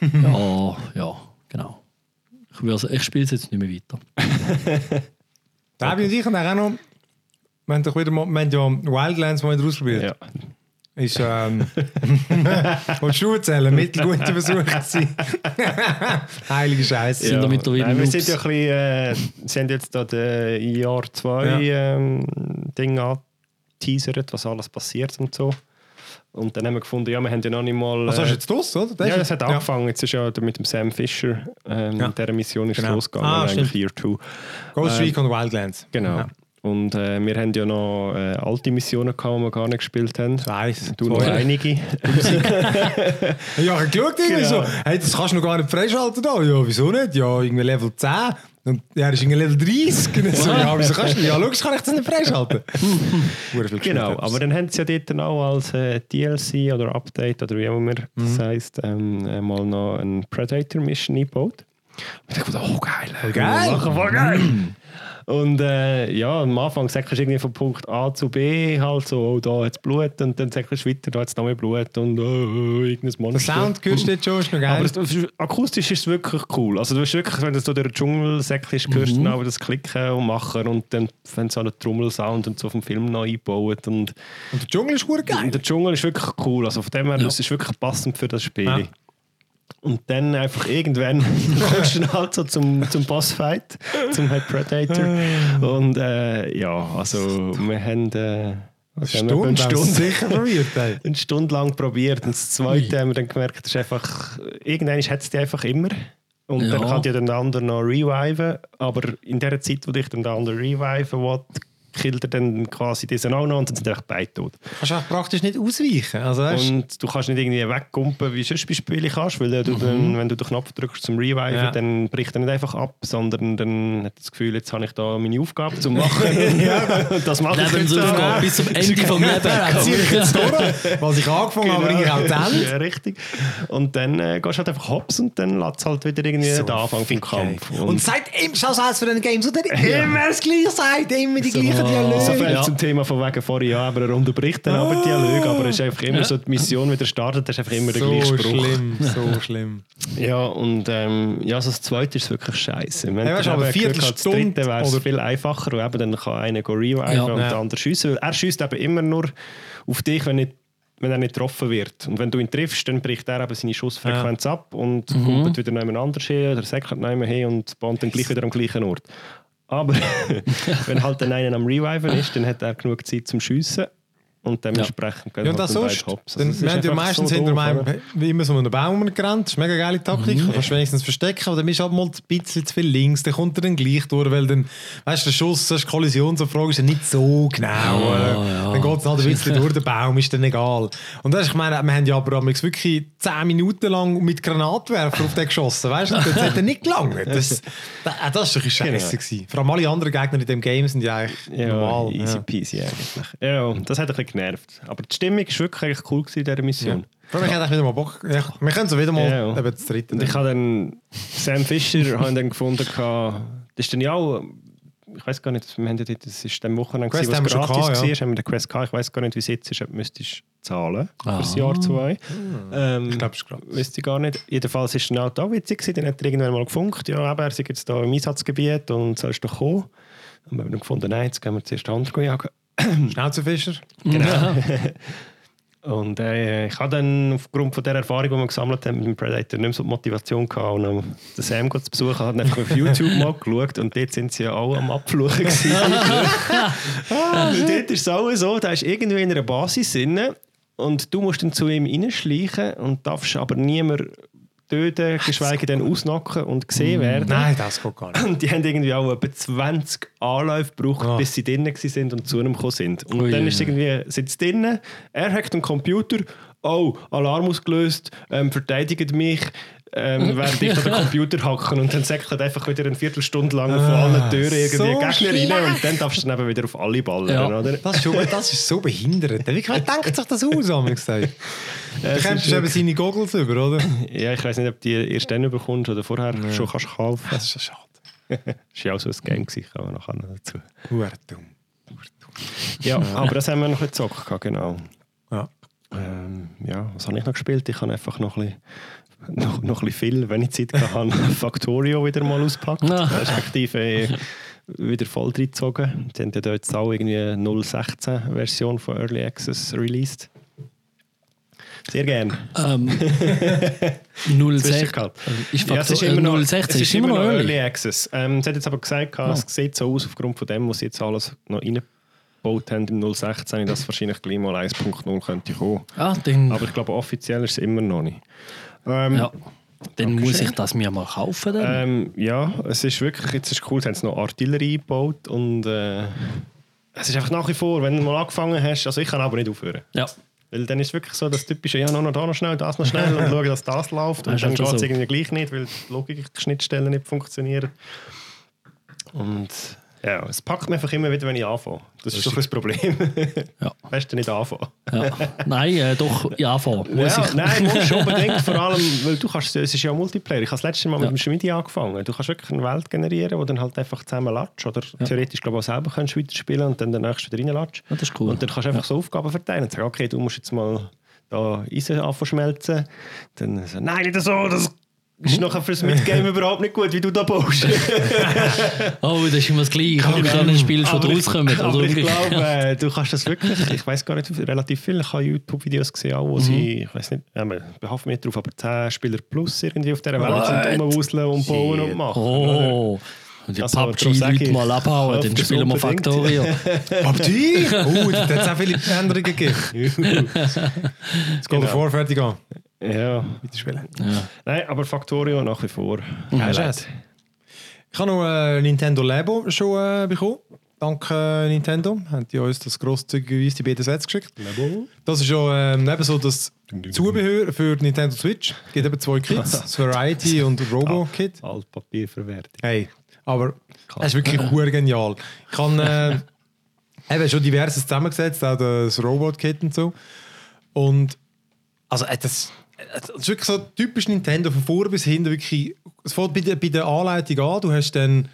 Ja, ja, genau. Ich, ich spiele es jetzt nicht mehr weiter. Fabi und ich haben auch noch, wir haben doch wieder mal, wir haben ja Wildlands mal wieder ausprobiert. Ja. Ist, ähm, willst du erzählen? Mittelguter Versuch gewesen. Heilige Scheiße. Sind da mittlerweile Nein, wir sind ja ein bisschen, äh, haben jetzt da den Jahr 2 Ja. ähm, Ding angeteasert, was alles passiert und so. Und dann haben wir gefunden, ja, wir haben ja noch nicht mal... Was äh, hast du jetzt los, oder? Das ja, das hat angefangen. Jetzt ist ja mit dem Sam Fisher, ähm, Ja. dieser Mission ist Genau. losgegangen, Ah. Year 2. Ghost Ähm, Recon Wildlands. Genau. Ja. Und äh, wir haben ja noch äh, alte Missionen gehabt, die wir gar nicht gespielt haben. Ich weiss. Du noch einige. Ja, ich habe geschaut, irgendwie Genau. so, hey, das kannst du noch gar nicht freischalten da. Ja, wieso nicht? Ja, irgendwie Level 10. Und er ist irgendwie Level 30. Und so, ja, wieso kannst du Ja, logisch kann ich das nicht freischalten. Genau, aber dann haben sie ja dort auch als äh, DLC oder Update oder wie auch immer das heisst, ähm, äh, mal noch eine Predator-Mission eingebaut. Und ich dachte, oh geil, geil. Machen, voll geil. Und äh, ja, am Anfang sagst du irgendwie von Punkt A zu B halt so, oh, da hat Blut und dann sagst du weiter, da hat es noch mehr Blut und oh, irgendein Der Monster. Sound hörst du jetzt schon, ist noch geil. Aber es, es ist- akustisch ist es wirklich cool. Also du hast wirklich, wenn du so durch den Dschungel säckelst, hörst du Mhm. das Klicken und Machen und dann wenn so einen Trommelsound und so vom Film noch eingebaut und, und der Dschungel ist hure geil. und der Dschungel ist wirklich cool. Also von dem her, es ist wirklich passend für das Spiel. Ja. Und dann einfach irgendwann kommst du halt so zum, zum Bossfight, zum Head Predator. Und äh, ja, also wir haben... Äh, haben? Stunde, eine Stunde, sicher probiert. Ey. eine Stunde lang probiert. Und das Zweite haben wir dann gemerkt, ist einfach, irgendwann hat es die einfach immer. Und Ja. dann kann die dann der andere noch reviven. Aber in der Zeit, wo dich dann der andere reviven will, killt er dann quasi diesen auch noch und dann sind einfach beide tot. Kannst du auch praktisch nicht ausweichen. Also, weißt, Und du kannst nicht irgendwie wegkumpen, wie du sonst bei Spielen kannst, weil du dann, wenn du den Knopf drückst zum Reviven, Mhm. Ja. dann bricht er nicht einfach ab, sondern dann hat das Gefühl, jetzt habe ich da meine Aufgabe zu machen. Und das mache ich jetzt auch. bis zum Ende vom Leben. Ja, ziehe ich jetzt durch, was ich angefangen habe, bringe ich auch Ende. Ja, richtig. Und dann äh, gehst du halt einfach hops und dann lässt es halt wieder irgendwie den Anfang vom Kampf. Und seitdem, schau aus für den Games, oder immer das Gleiche sagt, immer die gleichen so viel Dialoge. zum Thema von wegen vorher, ja, aber er unterbricht dann aber Dialog, aber es ist einfach immer so, die Mission wieder startet, ist einfach immer der gleiche So Spruch. schlimm, so schlimm. Ja, und ähm, ja, also das zweite ist wirklich scheiße. Wenn Hey, weißt aber Viertelstunde dritte wäre es viel einfacher und eben dann kann einer go reviven Ja. und Ja. der andere schiessen. Weil er schießt eben immer nur auf dich, wenn, nicht, wenn er nicht getroffen wird. Und wenn du ihn triffst, dann bricht er eben seine Schussfrequenz ab und kommt wieder jemand anders hin oder säckelt jemand hin und bahnt dann gleich wieder am gleichen Ort. Aber wenn halt dann einer am Reviven ist, dann hat er genug Zeit zum Schiessen und dementsprechend gehen Ja, und halt das dann beide sonst. hops. Dann, Also wir ist haben ja meistens so hinter doof, meinem, oder? wie immer so einen Baum gerannt. Das ist eine mega geile Taktik. Mhm. Du kannst wenigstens verstecken, aber dann bist du halt mal ein bisschen zu viel links. Dann kommt er dann gleich durch, weil dann, weißt du, der Schuss, das ist Kollision, so Frage ist ja nicht so genau. oder? Dann geht es halt ein bisschen durch den Baum, ist dann egal. Und das, ist, ich meine, wir haben ja aber amigs wirklich 10 Minuten lang mit Granatwerfer auf den geschossen, weißt du? Und das hat er nicht gelangt. Das, das, das ist doch ein Scheiße gewesen. Vor allem alle anderen Gegner in dem Game sind ja eigentlich Ja, normal. easy Ja. peasy eigentlich. Ja, das hat ein bisschen genervt. Aber die Stimmung war wirklich cool gewesen in dieser Mission. Vor allem, ich hätte wieder mal Bock. Ja, wir können so wieder mal Ja, ja. eben das dritte. Und ich habe dann Sam habe ich dann gefunden, das ist dann ja auch, ich weiß gar nicht, wir haben ja dort, das ist dem Wochenende, Quest gewesen, was gratis gehabt, war, ja. haben wir den Quest gehabt, ich weiß gar nicht, wie es jetzt ist, ob du müsstest zahlen für das Ah. Jahr 2. Ähm, Ich glaube, es ist gratis. Wüsste ich gar nicht. Jedenfalls ist es dann auch da witzig gewesen. Dann hat er irgendwann mal gefunkt, ja, aber er sei jetzt da im Einsatzgebiet und sollst doch kommen. Und wir haben dann gefunden, nein, jetzt gehen wir zuerst Hand jagen. Schnauzenfischer. Genau. Und äh, ich habe dann aufgrund von der Erfahrung, die wir gesammelt haben mit dem Predator, nicht mehr so die Motivation gehabt, um den Sam zu besuchen. Ich habe einfach auf YouTube mal geschaut und dort sind sie ja auch am Abfluchen. gewesen. und dort ist es auch so, da ist irgendwie in einer Basis drin und du musst dann zu ihm reinschleichen und darfst aber niemand töten, geschweige denn ausnacken und gesehen werden. Nein, das geht gar nicht. Und die haben irgendwie auch etwa 20 Anläufe gebraucht, Ah. bis sie drinnen sind und zu ihm gekommen sind. Und Ui, dann ist irgendwie, sie drinnen, er hackt den Computer, oh, Alarm ausgelöst, ähm, verteidigt mich, ähm, während ich an den Computer hacken und dann säckelt einfach wieder eine Viertelstunde lang auf allen Türen irgendwie so Gegner rein und dann darfst du dann eben wieder auf alle ballern, Ja. oder? Das ist, schon, das ist so behindert. Wie denkt sich das aus, haben wir gesagt? Du ist eben seine Goggles über, oder? Ja, ich weiß nicht, ob die erst dann bekommst oder vorher schon kannst kaufen. Das ist ja schade. Das war ja auch so ein Game, man nachher noch dazu. Hure dumm. Ja, aber das haben wir noch ein bisschen gezockt, genau. Ja. Ähm, ja, was habe ich noch gespielt? Ich habe einfach noch ein bisschen, noch, noch ein bisschen viel, wenn ich Zeit hatte, Factorio wieder mal ausgepackt. Ah. Respektive äh, wieder voll reingezogen. Die haben ja dort jetzt auch irgendwie eine 016-Version von Early Access released. Sehr gerne. Ähm, 06. Zwischengehabt. Ist Ja, es ist immer noch, 016 es ist immer noch Early. Access. Ähm, es hat jetzt aber gesagt, Ah. es sieht so aus, aufgrund von dem, was sie jetzt alles noch reingebaut haben im 016, dass wahrscheinlich gleich mal 1.0 könnte kommen. Ah, dann, Aber ich glaube, offiziell ist es immer noch nicht. Ähm, ja, dann muss ich das mir mal kaufen. Dann. ähm, ja, es ist wirklich, jetzt ist cool, sie haben noch Artillerie gebaut und äh, es ist einfach nach wie vor, wenn du mal angefangen hast, also ich kann aber nicht aufhören. ja. Weil dann ist es wirklich so, das typische, ja, noch, noch da noch schnell, das noch schnell und schauen, dass das läuft. Und dann geht es irgendwie gleich nicht, weil die Logik-Schnittstellen nicht funktionieren. Und ja, es packt mich einfach immer wieder, wenn ich anfange. Das, ist doch ein Problem. Ja. Weißt du, nicht anfangen. Ja. Nein, äh, doch, ja, voll. Muss ja, ich. Nein, musst du unbedingt. Vor allem, weil du kannst, es ist ja Multiplayer. Ich habe das letzte Mal mit Ja. dem Schmidi angefangen. Du kannst wirklich eine Welt generieren, wo dann halt einfach zusammen latsch oder theoretisch glaube ich auch selber kannst weiterspielen und dann der nächste wieder reinlatsch. Ja, das ist cool. Und dann kannst du einfach so Aufgaben verteilen und sagen, okay, du musst jetzt mal da Eisen anfangen schmelzen. Dann so, nein, nicht so, das ist nachher fürs Mitgame überhaupt nicht gut, wie du da baust. Oh, das ist immer das Gleiche. Kann ein Spiel schon Aber ich- rauskommen? Aber Oder ich glaube, äh, du kannst das wirklich, ich weiß gar nicht, relativ viel. Ich habe YouTube-Videos gesehen, auch, wo sie, ich weiß nicht, man behaftet mich drauf, aber 10 Spieler plus irgendwie auf dieser Welt sind rumwuseln und bauen und machen. Oh. Und die Also, PUBG-Leute ich, mal abhauen, dann das spielen wir. Factorio. Aber die? Oh, da hat es auch viele Änderungen gegeben. Jetzt geht Genau. der vor, fertig an. Ja, Weiter spielen. nein, aber Factorio nach wie vor. Ja, Highlight. Scheiße. Ich habe noch äh, Nintendo Labo schon äh, bekommen. Dank äh, Nintendo. Haben die uns das grosszügigerweise die beiden Sets geschickt. Das ist schon ähm, eben so das Zubehör für die Nintendo Switch. Es gibt eben zwei Kits, das Variety und Robo-Kit. Altpapierverwertung. Hey, aber es ist wirklich hure genial. Ich habe äh, eben schon diverses zusammengesetzt, auch das Robot-Kit und so. Und also äh, das, äh, das ist wirklich so typisch Nintendo von vorne bis hinten. Wirklich, es fängt bei der, bei der Anleitung an. Du hast dann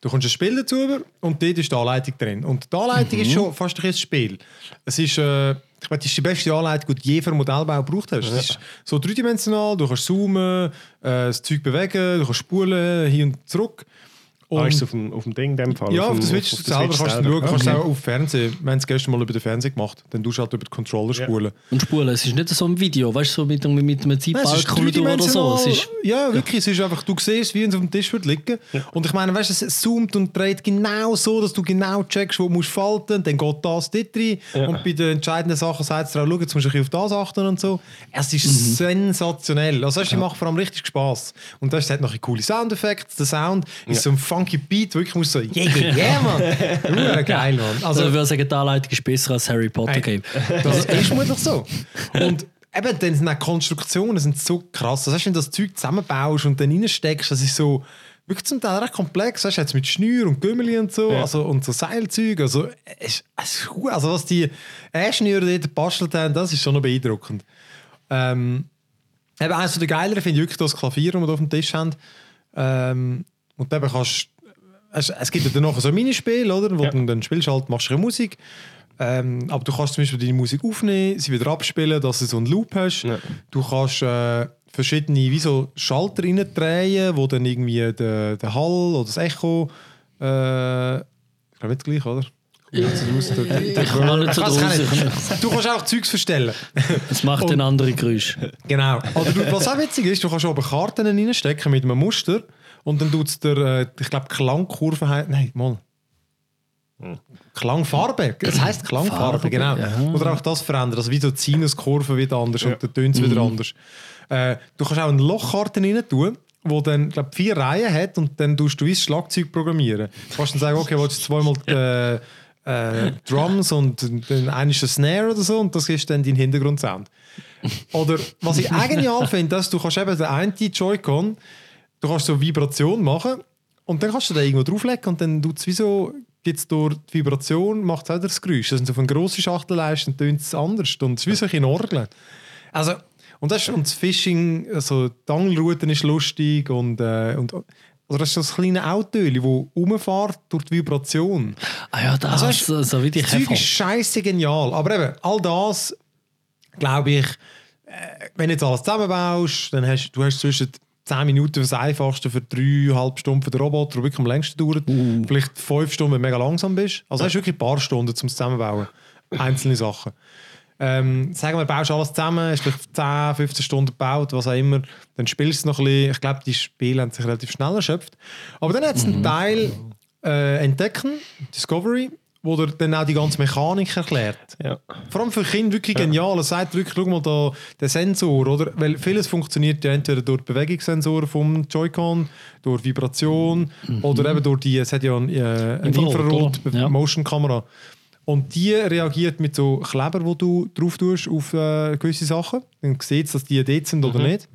Du kommst ein Spiel dazu über und dort ist die Anleitung drin. Und die Anleitung ist schon fast ein Spiel. Es ist, äh, ich meine, das ist die beste Anleitung, die du je für einen Modellbau gebraucht hast. Es ist so dreidimensional, du kannst zoomen, äh, das Zeug bewegen, du kannst spulen, hin und zurück. Und Ah, ist es auf dem, auf dem Ding in dem Fall? ja, auf dem- der Switch der selber kannst du schauen, kannst du Okay. auch auf Fernsehen. Wir haben es gestern mal über den Fernseher gemacht. Dann tust du halt über den Controller Ja. spulen. Und spulen, es ist nicht so ein Video, weißt du, so mit, mit, mit einem Zeitbalken oder so. Ist, ja, wirklich. Es ist einfach, du siehst, wie es auf dem Tisch wird liegen. Und ich meine, weißt, du, es zoomt und dreht genau so, dass du genau checkst, wo du musst falten. Dann geht das dort rein. Und bei den entscheidenden Sachen sagt es dir auch, schau, jetzt musst du auf das achten und so. Es ist Mhm. sensationell. Also, weißt, du, die macht vor allem richtig Spaß. Und das hat noch ein coole Soundeffekte. Der Sound ist so ein funky Beat, wo ich muss so, yeah, yeah, yeah, Mann. Hure geil, Mann. also, Also, ich würde sagen, die Anleitung ist besser als Harry Potter Game. Das ist vermutlich so. Und eben, dann sind auch Konstruktionen sind so krass. Das heißt, wenn du das Zeug zusammenbaust und dann reinsteckst, das ist so wirklich zum Teil recht komplex. Weißt du, jetzt mit Schnür und Gümmeli und so, Ja. also, und so Seilzeug. Also, es, es, also was die Ingenieure dort gebastelt haben, das ist schon noch beeindruckend. Ähm, eben eines der geileren finde ich wirklich das Klavier, das wir auf dem Tisch haben. Ähm, und eben kannst es, es gibt ja dann noch so ein Minispiel, oder? Wo Ja. du dann spielst halt, machst du eine Musik. Ähm, aber du kannst zum Beispiel deine Musik aufnehmen, sie wieder abspielen, dass du so einen Loop hast. Ja. Du kannst äh, verschiedene wie so Schalter reindrehen, wo dann irgendwie der, der Hall oder das Echo äh, ich glaube nicht gleich, oder? Jetzt raus, der- der- der- Ich kann nicht so draus. nicht. Du kannst auch Zeugs verstellen. Es macht ein andere Geräusch. Genau. Oder du, was auch witzig ist, du kannst oben Karten reinstecken mit einem Muster und dann tut es dir, äh, ich glaube, Klangkurve heißt. Nein, mal. Klangfarbe. Es heisst Klangfarbe, Farbe, genau. ja. Oder auch das verändern. Also wie so die Sinuskurve wird anders und der Tönt wieder anders. Äh, du kannst auch eine Lochkarte rein tun, wo dann glaub, vier Reihen hat und dann tust du wie das Schlagzeug programmieren. Du kannst dann sagen, okay, willst du zweimal äh, äh, Drums und dann einer ist der Snare oder so und das ist dann dein Hintergrundsound. Oder was ich auch genial finde, dass du kannst eben den einen Joy-Con, du kannst so Vibration machen und dann kannst du da irgendwo drauflegen und dann tut es wie so, gibt es durch die Vibration, macht es auch das Geräusch. Also auf eine grosse Schachtel leist, dann tönt es anders und es ist wie so ein Orgeln. Also, und, das, ist, und das Fishing, also die Angelroute ist lustig und, äh, und also das ist so ein kleines Auto, das rumfährt durch die Vibration. Ah ja, das Also, also, so wie die Das Zeug ist scheiße genial. Aber eben, all das, glaube ich, äh, wenn du jetzt alles zusammenbaust, dann hast du hast zwischen 10 Minuten für das Einfachste, für 3,5 Stunden für den Roboter, der wirklich am längsten dauert. Vielleicht 5 Stunden, wenn du mega langsam bist. Also hast du wirklich ein paar Stunden zum Zusammenbauen. Einzelne Sachen. Ähm, sagen wir, du baust alles zusammen, hast vielleicht 10, 15 Stunden gebaut, was auch immer, dann spielst du es noch ein bisschen. Ich glaube, die Spiele haben sich relativ schnell erschöpft. Aber dann hat es einen Teil äh, Entdecken, Discovery, wo dir dann auch die ganze Mechanik erklärt. Ja. Vor allem für Kinder wirklich genial. Er sagt wirklich, schau mal da, der Sensor, oder? Weil vieles funktioniert ja entweder durch die Bewegungssensoren vom Joy-Con, durch Vibration oder eben durch die, es hat ja äh, eine? Ja. Infrarot-Motion-Kamera. Und die reagiert mit so Kleber, wo du drauf tust auf äh, gewisse Sachen. Dann sieht dass die dort sind oder nicht.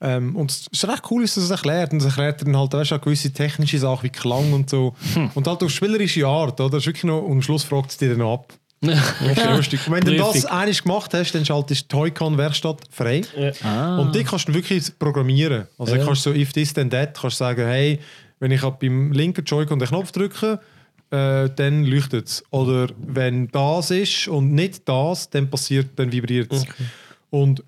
Ähm, und es ist recht cool, dass es das erklärt. Und es erklärt dann halt weißt, du, auch gewisse technische Sachen wie Klang und so. Und halt auf spielerische Art. Oder? Das ist wirklich noch, und am Schluss fragt es dir dann ab. Und wenn du das einiges gemacht hast, dann schaltest du die Toycon-Werkstatt frei. Ah. Und die kannst du wirklich programmieren. Also Ja. du kannst so if this then that, kannst sagen, hey, wenn ich beim linken Joy-Con den Knopf drücke, äh, dann leuchtet es. Oder wenn das ist und nicht das, dann passiert, dann vibriert es. Und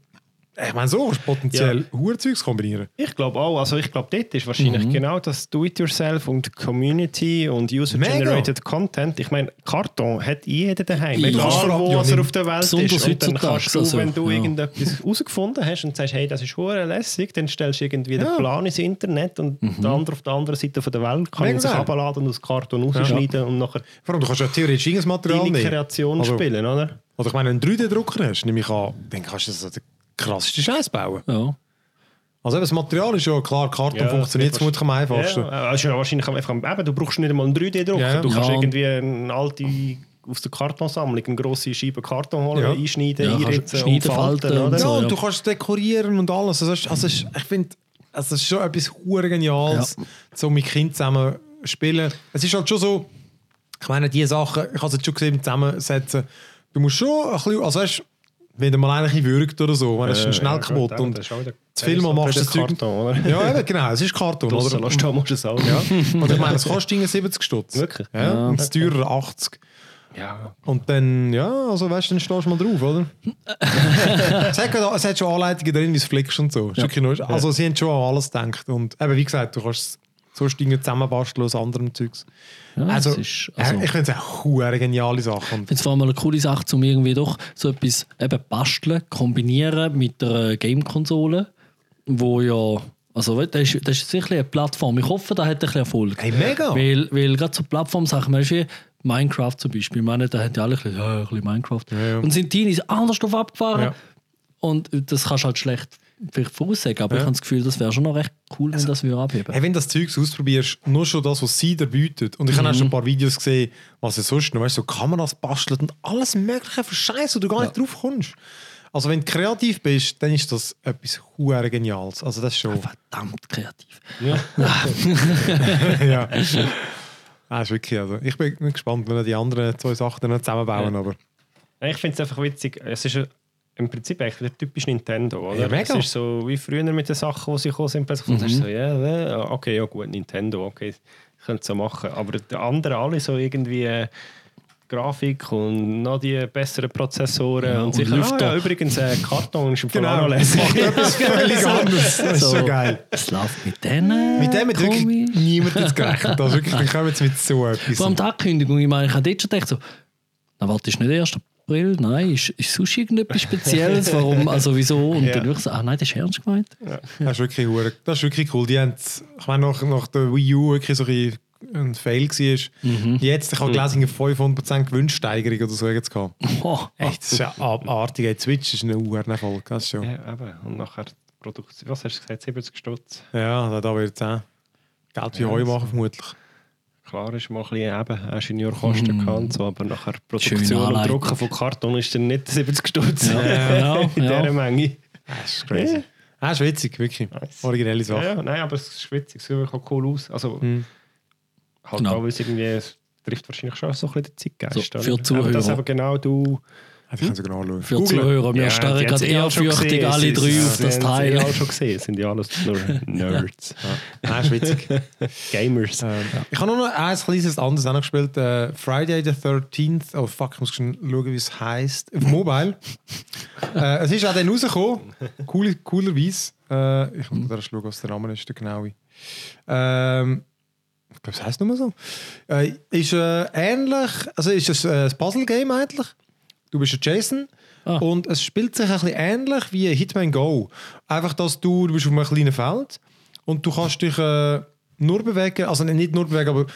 ich meine, so kannst du potenziell ja. Zeugs kombinieren. Ich glaube auch. Also ich glaube, dort ist wahrscheinlich Mhm. genau das Do-it-yourself und Community und User-Generated Content. Ich meine, Karton hat jeder daheim. Ja. Egal, wo Ja, er auf der Welt ist. Und dann kannst du, also, wenn du ja. irgendetwas herausgefunden hast und sagst, hey, das ist hure lässig, dann stellst du irgendwie den Plan ins Internet und Mhm. der andere auf der anderen Seite von der Welt kann Mega ihn sich abladen und aus Karton rausschneiden und nachher Vor allem, du kannst ja theoretisch irgendein Material deine nehmen. Kreation Also- spielen, oder? Oder ich meine, wenn du einen 3D-Drucker hast, nehme ich an, dann kannst du den krassesten Scheiß bauen. Ja. Also eben, das Material ist ja klar, Karton Ja, funktioniert das vermutlich am einfachsten. Ja, also wahrscheinlich einfach, eben, du brauchst nicht einmal einen 3D-Drucker. Ja. Du kannst Ja. irgendwie eine alte aus der Kartonsammlung eine grosse Scheibe Karton holen, Ja. einschneiden, einritzen schneiden, und falten. und Oder? Ja, so, und ja. du kannst dekorieren und alles. Also, es also, es ich finde, also, es ist schon etwas hure Geniales, so mit Kindern zusammen spielen. Es ist halt schon so, ich meine, die Sachen, ich habe es jetzt schon gesehen, zusammensetzen. Du musst schon ein bisschen, also weißt, wenn du mal einen ein bisschen würgt oder so, ist es schnell kaputt. gut, und zu viel mal machst du das Zeug. Karton, oder? Ja, eben, genau, es ist Karton. Draussen Oder? du musst du es auch. Ja. Und ich meine, es kostet irgendwie 70 Stutz. Wirklich? Ja, und das teurer 80. Ja. Und dann, ja, also weißt du, dann stehst du mal drauf, oder? es, hat, es hat schon Anleitungen drin, wie es flickst und so. Nur- Also sie haben schon an alles gedacht. Und eben, wie gesagt, du kannst so Dinge zusammenbasteln aus anderem Zeugs. Ja, also, ist, also, äh, ich finde es eine geniale Sache. Ich finde es vor allem eine coole Sache, um irgendwie doch so etwas eben basteln, kombinieren mit der Game-Konsole, wo ja, also das ist, das ist sicher eine Plattform. Ich hoffe, da hat ein bisschen Erfolg. Hey, mega! Weil, weil gerade so Plattformsachen, man ist wie Minecraft zum Beispiel, ich meine, da haben ja alle ein bisschen, ja, ein bisschen Minecraft. ja. Und sind Teenies anders drauf abgefahren. Ja. Und das kannst du halt schlecht vielleicht voraussagen, aber ich habe das Gefühl, das wäre schon noch recht cool, wenn das wir abheben. Hey, wenn du das Zeugs ausprobierst, nur schon das, was sie dir bietet. Und ich habe auch schon ein paar Videos gesehen, was es sonst noch, weißt du, so Kameras bastelt und alles Mögliche für Scheiße, wo du gar nicht drauf kommst. Also, wenn du kreativ bist, dann ist das etwas hure Geniales. Also, das ist schon. Verdammt kreativ. ja. Ah, ist wirklich, also, ich bin gespannt, wenn die anderen zwei Sachen zusammenbauen. Aber Ich finde es einfach witzig. Es ist im Prinzip eigentlich der typische Nintendo, oder? Ja, mega. Es ist so wie früher mit den Sachen, die sie gekommen sind. Plötzlich mhm. so, ja, ja, okay, ja gut, Nintendo, okay, könnt so machen. Aber die anderen alle so irgendwie äh, Grafik und noch die besseren Prozessoren Ja, und, und sicher, ah, ja, übrigens äh, Karton ist im Fall auch genau, das macht etwas völlig anderes. Das ist so geil. Es läuft mit denen. Mit dem hat wirklich niemand jetzt gerechnet. Also wirklich, wir kommen jetzt mit so etwas. Vor allem die Ankündigung, ich meine, ich habe dort schon gedacht, so, na warte, ist nicht 1. April? Nein, ist, ist sonst irgendetwas Spezielles? Warum? Also wieso? Und Ja. dann wirklich so, ah nein, das ist ernst gemeint. Das ist wirklich, hure- das ist wirklich cool. Die haben, ich meine, nach, nach der Wii U wirklich so ein, ein Fail war. Jetzt, ich habe gelesen, eine 500% Gewinnsteigerung oder so jetzt gehabt. Oh, Echt, das ist ja abartig. Hey, Switch ist. Das ist schon. Ja, eben. Und nachher die Produktion, was hast du gesagt, 70 Stutz? Ja, da, wird es auch Geld wie Heu machen, vermutlich. Klar ist mal ein bisschen eben Ingenieurkosten Mhm. gehabt, so, aber nachher Produktion und. Drucken von Karton ist dann nicht 70 Stutz Ja, genau, in ja. dieser Menge. Das ist crazy. Ah, ist witzig, wirklich. Nice. Originelle Ja, Sache. ja, nein, aber es ist witzig, es sieht wirklich auch cool aus. Also, Mhm. halt Genau. auch, weil es irgendwie, es trifft wahrscheinlich schon so ein bisschen den Zeitgeist. So, für Aber Zuhörer. Aber genau du... Ich kann sogar nachschauen. Für Googlen. Zuhörer, wir Ja, starren gerade eh ehrfürchtig alle Sie- drei sie- auf das sie Teil. eh alle schon gesehen, es sind ja alles nur Nerds. Nein, ist witzig. Gamers. Ähm, Ich habe nur noch ein kleines anderes auch noch gespielt. Äh, Friday the 13th. Oh fuck, ich muss schon schauen, wie es heisst. Auf Mobile. äh, es ist auch dann rausgekommen. Cool, coolerweise. Äh, ich muss da schauen, was der Name ist, der genaue. Ähm, ich glaube, es heisst nur so. Äh, ist äh, ähnlich, also ist es äh, ein Puzzle-Game eigentlich. Du bist ein Jason. Ah. Und es spielt sich ein bisschen ähnlich wie Hitman Go. Einfach, dass du, du bist auf einem kleinen Feld und du kannst dich äh, nur bewegen, also nicht nur bewegen, aber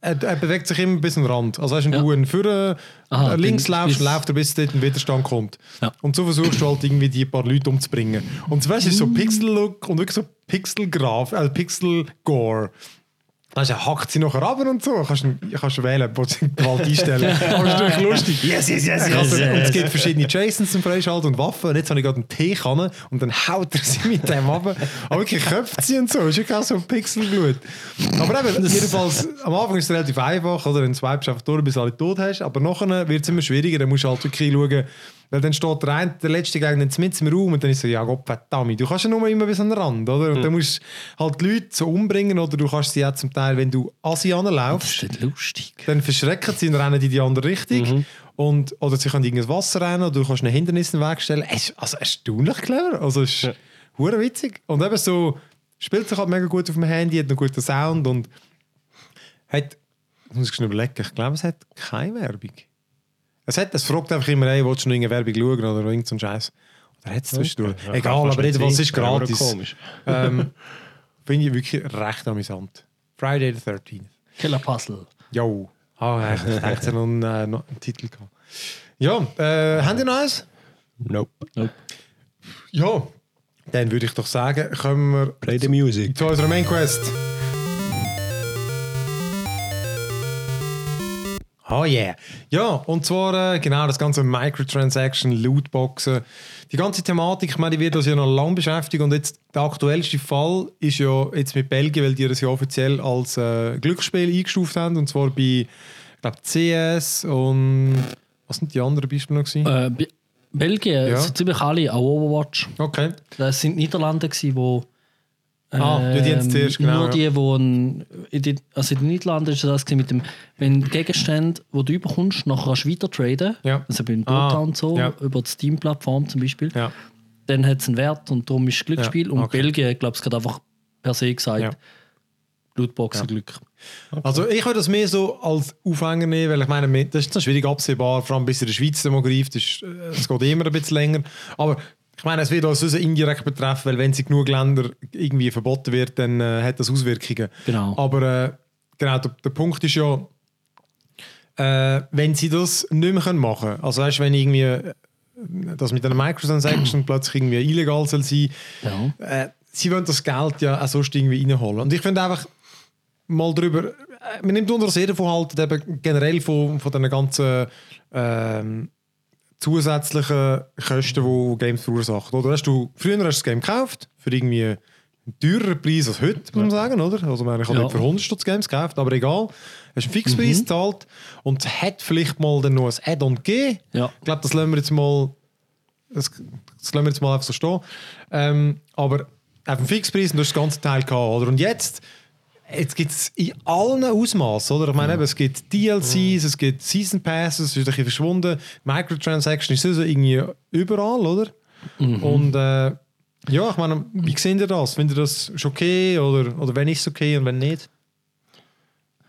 er, er bewegt sich immer bis den Rand. Also weißt, wenn Ja. du einen Führer Aha, links laufst, läuft er bis dort ein Widerstand kommt. Ja. Und so versuchst du halt irgendwie die paar Leute umzubringen. Und weißt, es ist so Pixel-Look und wirklich so Pixel-Graf, äh, Pixel-Gore. Weißt du, er hackt sie nachher ab und so. Kannst du kannst du wählen, wo sie Gewalt einstellen. Aber es ist natürlich lustig. Yes, yes, yes, Also, yes, und es yes. gibt verschiedene Jasons zum Freischalten und Waffen. Und jetzt habe ich gerade einen Teekanne und dann haut er sie mit dem ab. Aber wirklich köpft sie und so. Ist wirklich auch so ein Pixelblut. Aber eben, jedenfalls, am Anfang ist es relativ einfach. Oder? Dann swipest du einfach durch, bis du alle tot hast. Aber nachher wird es immer schwieriger. Dann musst du halt wirklich schauen, weil dann steht der, eine, der letzte Gegner mit im Raum und dann ist so, ja Gott verdammt, du kannst ja nur immer bis an den Rand, oder? Und dann musst du halt die Leute so umbringen oder du kannst sie auch zum Teil, wenn du nicht lustig. dann verschrecken sie und rennen in die andere Richtung. Und, oder sie können irgendwas Wasser rennen oder du kannst ein Hindernis in den Weg stellen. Es ist also erstaunlich clever. Also es ist Ja. witzig. Und eben so, spielt sich halt mega gut auf dem Handy, hat einen guten Sound und hat, ich muss ich überlegen, ich glaube, es hat keine Werbung. Es, hat, es fragt einfach immer, hey, willst du noch irgendeine Werbung schauen oder irgend so Scheiß. Oder hat es zwischendurch? Ja, Egal, aber jedenfalls sein. ist gratis. komisch. ähm, Finde ich wirklich recht amüsant. Friday the 13th. Killer Puzzle. Jo. Ah, ich dachte, noch einen, äh, noch einen Titel gehabt. Ja, äh, habt ihr noch eins? Nope. Ja. Dann würde ich doch sagen, kommen wir Play the music. zu unserer Main Quest. Oh yeah. Ja, und zwar äh, genau das ganze Microtransaction, Lootboxen, die ganze Thematik, ich meine, die wird uns ja noch lange beschäftigen und jetzt der aktuellste Fall ist ja jetzt mit Belgien, weil die das ja offiziell als äh, Glücksspiel eingestuft haben und zwar bei, ich glaube, CS und was sind die anderen Beispiele noch gewesen? Äh, Be- Belgien, Ja. so ziemlich alle, auch Overwatch. Okay. Das sind Niederlande, gewesen, wo Ah, ja, die haben's zuerst, genau, Nur die, wo ein, in den, also in den Niederlanden ist das mit dem, wenn Gegenstände, wo du überkommst, nachher kannst du weiter traden, Ja. also beim Ah, Dota und so, ja. über die Steam-Plattform zum Beispiel, Ja. dann hat es einen Wert und darum ist es Glücksspiel. Ja, Und okay. Belgien, ich glaube, es gerade einfach per se gesagt, Ja. Lootboxen-Glück. Also ich würde das mehr so als Aufhänger nehmen, weil ich meine, das ist schwierig absehbar, vor allem bis in der Schweiz ist, äh, es geht immer ein bisschen länger. Aber ich meine, es wird uns also indirekt betreffen, weil wenn es in genug Länder irgendwie verboten wird, dann äh, hat das Auswirkungen. Genau. Aber äh, genau, der, der Punkt ist ja, äh, wenn sie das nicht mehr machen können, also weißt, wenn irgendwie äh, das mit einer Microtransaction plötzlich irgendwie illegal soll sein, Ja. äh, sie wollen das Geld ja auch sonst irgendwie reinholen. Und ich finde einfach mal drüber, äh, man nimmt unter sehr davon halt eben generell von, von den ganzen ähm, zusätzlichen Kosten, die Games verursachen. Oder hast du, früher hast du das Game gekauft, für irgendwie einen teureren Preis als heute, muss man sagen, oder? Also ich habe Ja. nicht für 100 Stutz Games gekauft, aber egal. Hast einen Fixpreis gezahlt und es hat vielleicht mal dann noch ein Add-on gegeben. Ja. Ich glaube, das lassen wir jetzt mal das, das lassen wir jetzt mal einfach so stehen. Ähm, aber auf dem Fixpreis und du hast das ganze Teil gehabt, oder? Und jetzt, jetzt gibt es in allen Ausmaßen, oder? Ich meine, eben, es gibt DLCs, es gibt Season Passes, es ist ein bisschen verschwunden. Microtransaction ist also irgendwie überall, oder? Und äh, ja, ich meine, wie seht ihr das? Findet ihr das schon okay oder, oder wenn ist es okay und wenn nicht?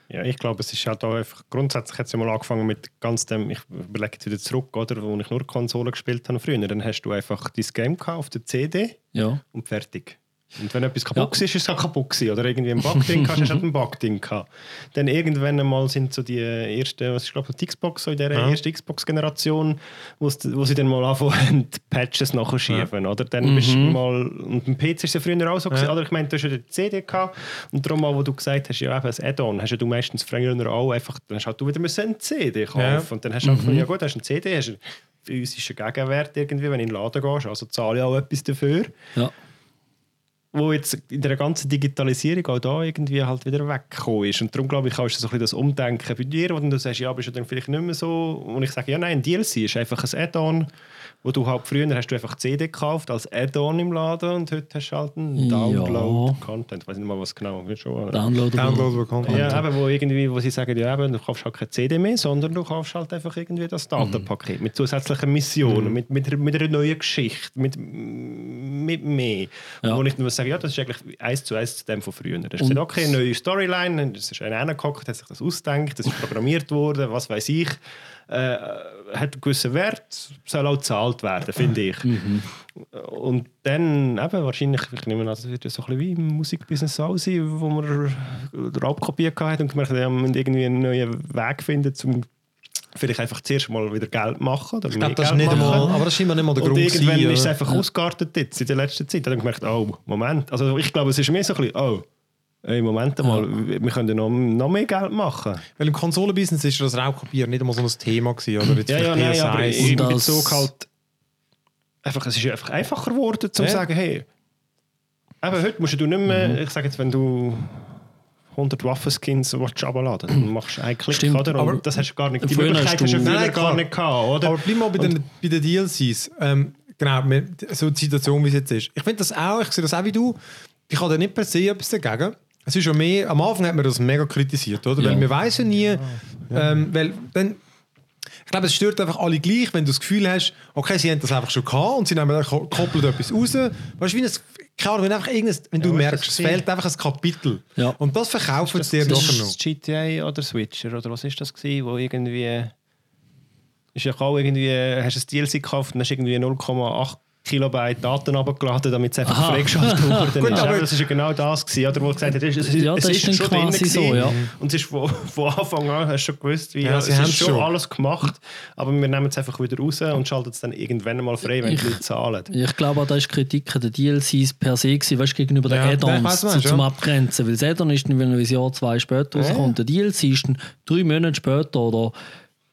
Ja, ich glaube, es ist halt auch einfach, grundsätzlich ja mal angefangen mit ganz dem, ich überlege jetzt wieder zurück, oder, wo ich nur Konsolen gespielt habe früher, dann hast du einfach dein Game gehabt auf der CD Ja. und fertig. Und wenn etwas kaputt ist, ist es auch kaputt gewesen. Oder irgendwie ein Bugding hast, hast du halt ein Bugding gehabt. Dann irgendwann einmal sind so die ersten, was ich glaube, die Xbox, so in der Ja. ersten Xbox-Generation, wo sie- wo sie dann mal anfangen, die Patches nachschieben, oder? Dann bist du mal, und beim PC ist es ja früher auch so gewesen, Ja. oder? Ich meine, du hast ja die CD gehabt, und darum mal, wo du gesagt hast, ja eben, ein Add-on, hast ja du meistens früher auch einfach, dann hast halt du wieder müssen eine CD kaufen. Ja. Und dann hast du auch gefunden, ja gut, hast eine CD, hast einen physischen Gegenwert irgendwie, wenn du in den Laden gehst, also zahle ich auch etwas dafür Ja. Wo jetzt in der ganzen Digitalisierung auch da irgendwie halt wieder weggekommen ist. Und darum glaube ich, auch ist das so das Umdenken bei dir, wo du sagst, ja, bist du dann vielleicht nicht mehr so. Und ich sage, ja, nein, ein DLC ist einfach ein Add-on, wo du halt früher hast du einfach CD gekauft als Add-on im Laden und heute hast du halt einen Ja. Download-Content. Ich weiß nicht mal, was genau ist. Schon, Downloadable. Downloadable Content. ja, eben, wo, irgendwie, wo sie sagen, ja, eben, du kaufst halt keine CD mehr, sondern du kaufst halt einfach irgendwie das Datenpaket mit zusätzlichen Missionen, mit, mit, mit einer neuen Geschichte, mit, mit mehr. Ja. Wo ich nur sage, ja, das ist eigentlich eins zu eins zu dem von früher. Da hast du gesagt, okay, eine neue Storyline, es ist einer reingehockt, hat sich das ausgedacht, das ist programmiert worden, was weiß ich. Äh, hat einen gewissen Wert, soll auch gezahlt werden, finde ich. Und dann eben wahrscheinlich, ich nehme an, das wird ja so ein bisschen wie im Musikbusiness auch sein, wo man Raubkopien gehabt und gemerkt hat, ja, man muss irgendwie einen neuen Weg finden, um vielleicht einfach zuerst mal wieder Geld machen. Oder Ich glaube, das ist nicht einmal, aber das ist immer nicht mal der und Grund. irgendwann gewesen, ist es einfach ausgeartet jetzt in der letzten Zeit. Da habe ich gemerkt, oh, Moment. Also ich glaube, es ist mehr so ein bisschen, oh, ey, Moment mal, wir können ja noch, noch mehr Geld machen. Weil im Konsolenbusiness ist das Raubkopieren nicht einmal so ein Thema gewesen, oder? Jetzt Ja, ja, vielleicht nein, aber PS1. in Bezug das- halt, einfach, es ist ja einfach einfacher geworden, zu Ja. sagen, hey, eben heute musst du nicht mehr, Mhm. ich sage jetzt, wenn du 100 Waffenskins willst du runterladen dann machst du einen Klick, Stimmt, oder? Und aber das hast du gar nicht, die Möglichkeit hast hast du du- früher gar klar. nicht gehabt, oder? Aber bleib mal bei den, bei den DLCs. Ähm, genau, so die Situation, wie es jetzt ist. Ich finde das auch, ich sehe das auch wie du. Ich habe da nicht per se etwas dagegen. Es ist ja mehr, am Anfang hat man das mega kritisiert, oder? Ja. Weil wir weiss ja nie, ähm, weil dann, ich glaube, es stört einfach alle gleich, wenn du das Gefühl hast, okay, sie haben das einfach schon gehabt und sie nehmen dann ko- koppeln etwas raus. Weißt du, wie ein, keine Ahnung, wenn, einfach irgendein, wenn du Ja, merkst, das es fehlt einfach ein Kapitel. Ja. Und das verkaufen das, sie dir das ist noch. das GTA oder Switcher oder was ist das gewesen, wo irgendwie ist ja auch irgendwie hast ein DLC gekauft und hast irgendwie 0,8 Kilobyte Daten abgeladen, damit es einfach freigeschaltet worden Gut, ist. aber- das ist ja genau das gewesen, oder wo du gesagt hast, es ist, Ja, es das ist ist schon drin so, ja. und es ist von, von Anfang an hast du schon gewusst, wie Ja, sie es ist schon, schon. alles gemacht, aber wir nehmen es einfach wieder raus und schalten es dann irgendwann mal frei, wenn Ich- die Leute zahlen. Ich glaube, da ist Kritik an den DLCs per se gewesen, weißt, gegenüber den Ja, Add-ons zum ja. Abgrenzen. Weil das Add-on ist dann, wenn ein Jahr, zwei später rauskommt. Der DLC ist dann drei Monate später oder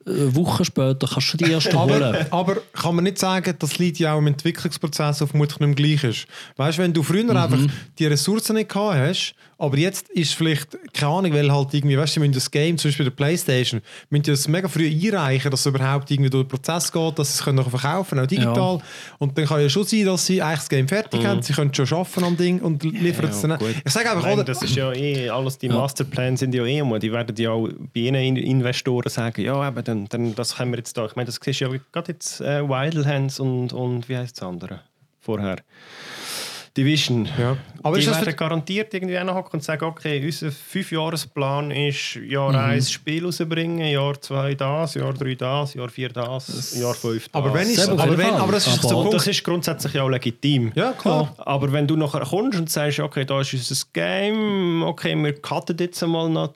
Wochen später kannst du die erste holen. Aber, aber kann man nicht sagen, das liegt ja auch im Entwicklungsprozess, vermutlich nicht gleich ist. Weißt du, wenn du früher einfach die Ressourcen nicht gehabt hast, aber jetzt ist vielleicht, keine Ahnung, weil halt irgendwie, weißt du, sie müssen das Game, zum Beispiel der Playstation, müssen das mega früh einreichen, dass es überhaupt irgendwie durch den Prozess geht, dass sie es können verkaufen auch digital. Und dann kann ja schon sein, dass sie eigentlich das Game fertig haben, sie können schon arbeiten am Ding und liefern es dann. gut. Ich sage einfach, Nein, oder? das ist ja eh, alles die Masterpläne sind ja eh immer. Die werden ja auch bei ihren In- Investoren sagen, ja, eben, dann, dann, das können wir jetzt da. Ich meine, das siehst ja gerade jetzt äh, Wildlands und, und wie heißt das andere vorher? Division. Ja. Aber die ist das werden garantiert irgendwie hocken und sagen, okay, unser Fünfjahresplan ist Jahr Mhm. 1 Spiel rausbringen, Jahr 2 das, Jahr 3 das, Jahr 4 das, Jahr 5 das. aber wenn auf aber, jeden wenn, aber das ist Aber- das ist grundsätzlich ja auch legitim. Ja, klar. Aber wenn du nachher kommst und sagst, okay, da ist unser Game, okay, wir cutten jetzt einmal noch